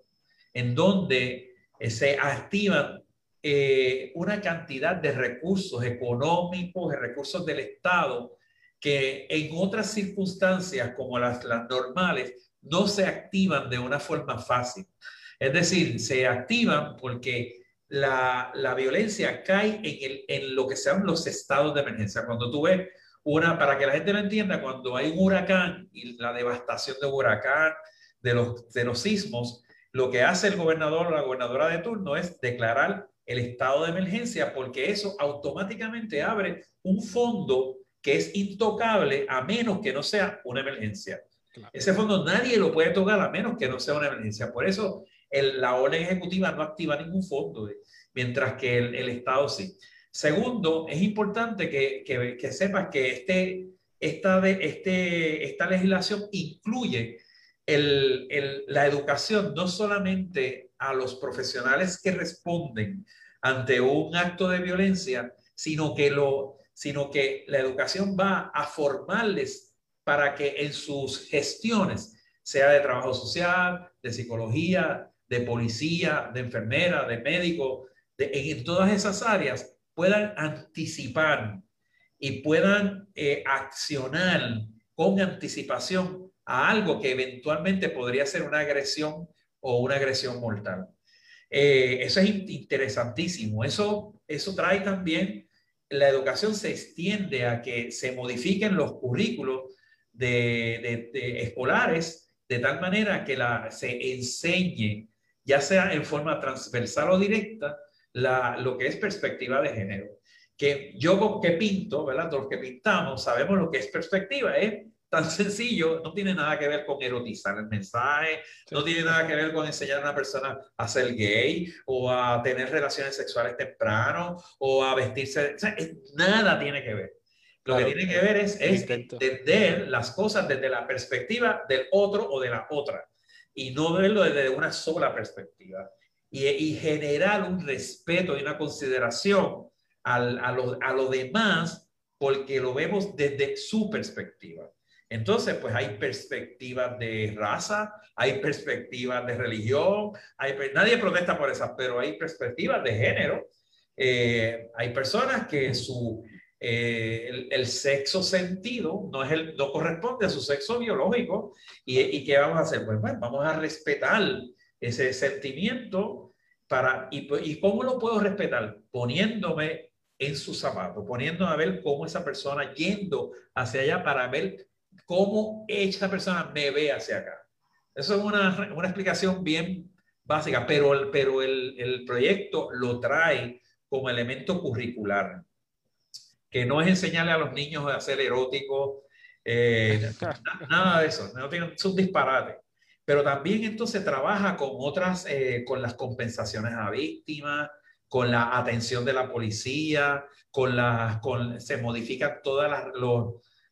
en donde eh, se activan eh, una cantidad de recursos económicos, de recursos del Estado, que en otras circunstancias como las, las normales no se activan de una forma fácil. Es decir, se activan porque la, la violencia cae en, el, en lo que se llaman los estados de emergencia. Cuando tú ves una, para que la gente lo entienda, cuando hay un huracán y la devastación de huracán, de los, de los sismos, lo que hace el gobernador o la gobernadora de turno es declarar el estado de emergencia porque eso automáticamente abre un fondo que es intocable a menos que no sea una emergencia. Ese fondo nadie lo puede tocar a menos que no sea una emergencia. Por eso el, la orden ejecutiva no activa ningún fondo, mientras que el, el Estado sí. Segundo, es importante que, que, sepas que este, esta, de, este, esta legislación incluye el, el, la educación no solamente a los profesionales que responden ante un acto de violencia, sino que, lo, sino que la educación va a formarles para que en sus gestiones, sea de trabajo social, de psicología, de policía, de enfermera, de médico, de, en todas esas áreas, puedan anticipar y puedan eh, accionar con anticipación a algo que eventualmente podría ser una agresión o una agresión mortal. Eh, eso es interesantísimo. Eso, eso trae también, la educación se extiende a que se modifiquen los currículos de, de, escolares de tal manera que la, se enseñe, ya sea en forma transversal o directa, la, lo que es perspectiva de género. Que yo que pinto, ¿verdad? Los que pintamos sabemos lo que es perspectiva, es tan sencillo, no tiene nada que ver con erotizar el mensaje, no tiene nada que ver con enseñar a una persona a ser gay o a tener relaciones sexuales temprano o a vestirse, o sea, nada tiene que ver. Lo que tiene que ver es, es entender las cosas desde la perspectiva del otro o de la otra y no verlo desde una sola perspectiva y, generar un respeto y una consideración al, a, lo, a lo demás porque lo vemos desde su perspectiva. Entonces, pues hay perspectivas de raza, hay perspectivas de religión, hay, nadie protesta por esas, pero hay perspectivas de género. Eh, hay personas que su, eh, el, el, sexo sentido no, es el, no corresponde a su sexo biológico. ¿Y, y qué vamos a hacer? Pues bueno, vamos a respetar ese sentimiento para, y, y cómo lo puedo respetar? Poniéndome en su zapato, poniéndome a ver cómo esa persona yendo hacia allá para ver cómo esa persona me ve hacia acá. Eso es una, una explicación bien básica, pero, pero el, el proyecto lo trae como elemento curricular, que no es enseñarle a los niños a ser eróticos, eh, nada de eso, no tiene, es un disparate pero también entonces trabaja con otras, eh, con las compensaciones a víctimas, con la atención de la policía, con las, con, se modifican todas las,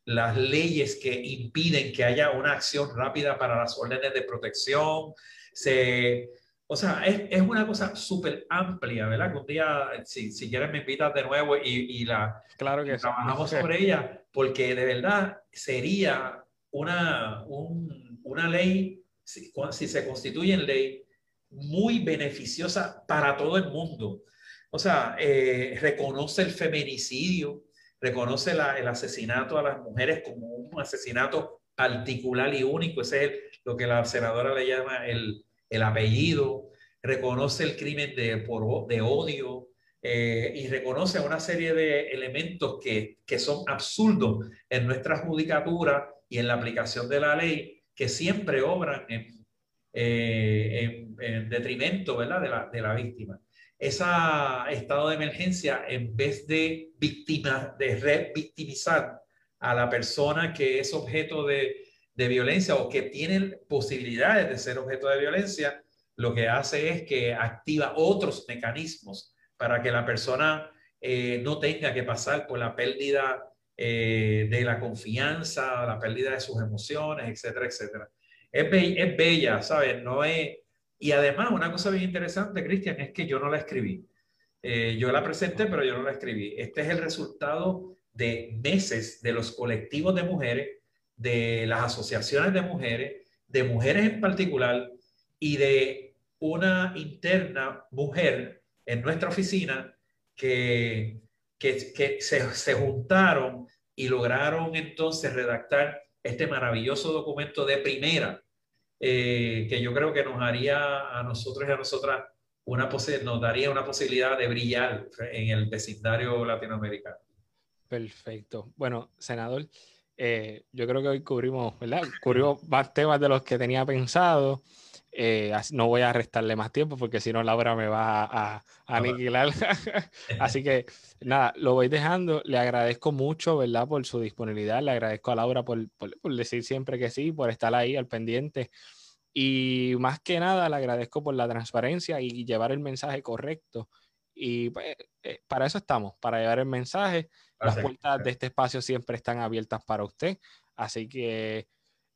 las leyes que impiden que haya una acción rápida para las órdenes de protección. Se, o sea, es, es una cosa súper amplia, ¿verdad? Que un día, si, si quieres, me invitas de nuevo y, y la claro que trabajamos sobre ella, porque de verdad sería una, un, una ley si, se constituye en ley, muy beneficiosa para todo el mundo. o sea, eh, reconoce el feminicidio, reconoce el asesinato a las mujeres como un asesinato particular y único, ese es lo que la senadora le llama el, el apellido, reconoce el crimen de, por, de odio eh, y reconoce una serie de elementos que, que son absurdos en nuestra judicatura y en la aplicación de la ley, que siempre obran en, eh, en, detrimento ¿verdad? De, la, de la víctima. Ese estado de emergencia, en vez de, víctima, de revictimizar a la persona que es objeto de, de violencia o que tiene posibilidades de ser objeto de violencia, lo que hace es que activa otros mecanismos para que la persona eh, no tenga que pasar por la pérdida eh, de la confianza, la pérdida de sus emociones, etcétera, etcétera. Es, bella, ¿sabes? No es... Y además, una cosa bien interesante, Cristian, es que yo no la escribí. Eh, yo la presenté, pero yo no la escribí. Este es el resultado de meses de los colectivos de mujeres, de las asociaciones de mujeres, de mujeres en particular y de una interna mujer en nuestra oficina que, que, se, se, juntaron y lograron entonces redactar este maravilloso documento de primera, eh, que yo creo que nos haría a nosotros y a nosotras una nos daría una posibilidad de brillar en el vecindario latinoamericano. Perfecto. Bueno, senador, eh, yo creo que hoy cubrimos, ¿verdad? Cubrimos más temas de los que tenía pensado. Eh, no voy a restarle más tiempo porque si no Laura me va a, aniquilar. Así que nada, lo voy dejando. Le agradezco mucho, ¿verdad? Por su disponibilidad. Le agradezco a Laura por, por, decir siempre que sí, por estar ahí al pendiente. Y más que nada, le agradezco por la transparencia y llevar el mensaje correcto. Y pues, eh, para eso estamos, para llevar el mensaje. Las puertas de este espacio siempre están abiertas para usted. Así que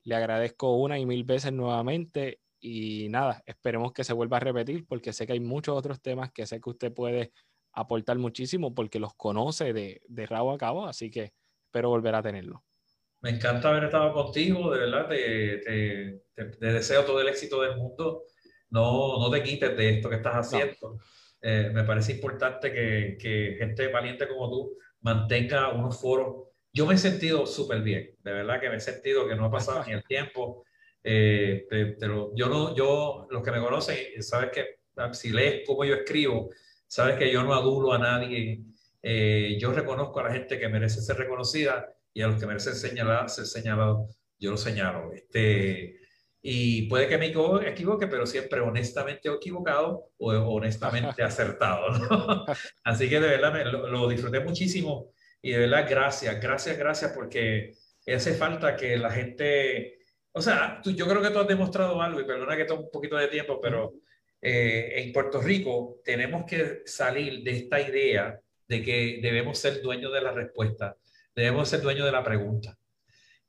le agradezco una y mil veces nuevamente y nada, esperemos que se vuelva a repetir porque sé que hay muchos otros temas que sé que usted puede aportar muchísimo porque los conoce de, de rabo a cabo, así que espero volver a tenerlo. Me encanta haber estado contigo, de verdad, te, te, te, deseo todo el éxito del mundo. No, no te quites de esto que estás haciendo. Eh, me parece importante que, que, gente valiente como tú mantenga unos foros. Yo me he sentido súper bien, de verdad que me he sentido que no ha pasado ni el tiempo eh, pero yo no, yo, los que me conocen, sabes que ah, si lees cómo yo escribo, sabes que yo no adulo a nadie. Eh, yo reconozco a la gente que merece ser reconocida y a los que merecen señalar, ser señalados, yo lo señalo. Este, y puede que me equivoque, pero siempre honestamente equivocado o honestamente acertado. ¿no? Así que de verdad me, lo, lo, disfruté muchísimo y de verdad gracias, gracias, gracias porque hace falta que la gente o sea, tú, yo creo que tú has demostrado algo, y perdona que tome un poquito de tiempo, pero eh, en Puerto Rico tenemos que salir de esta idea de que debemos ser dueños de la respuesta, debemos ser dueños de la pregunta.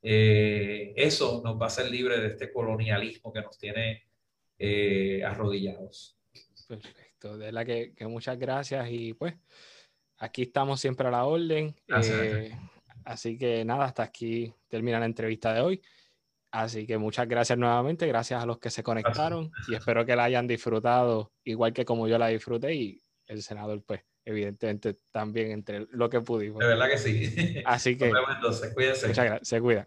Eh, eso nos va a hacer libre de este colonialismo que nos tiene eh, arrodillados. Perfecto, de la que, que, muchas gracias y pues aquí estamos siempre a la orden. así que nada, hasta aquí termina la entrevista de hoy. Así que muchas gracias nuevamente, gracias a los que se conectaron y espero que la hayan disfrutado igual que como yo la disfruté y el senador pues evidentemente también entre lo que pudimos. De verdad que sí. Así que... Nos vemos entonces, cuídense. Muchas gracias, se cuida.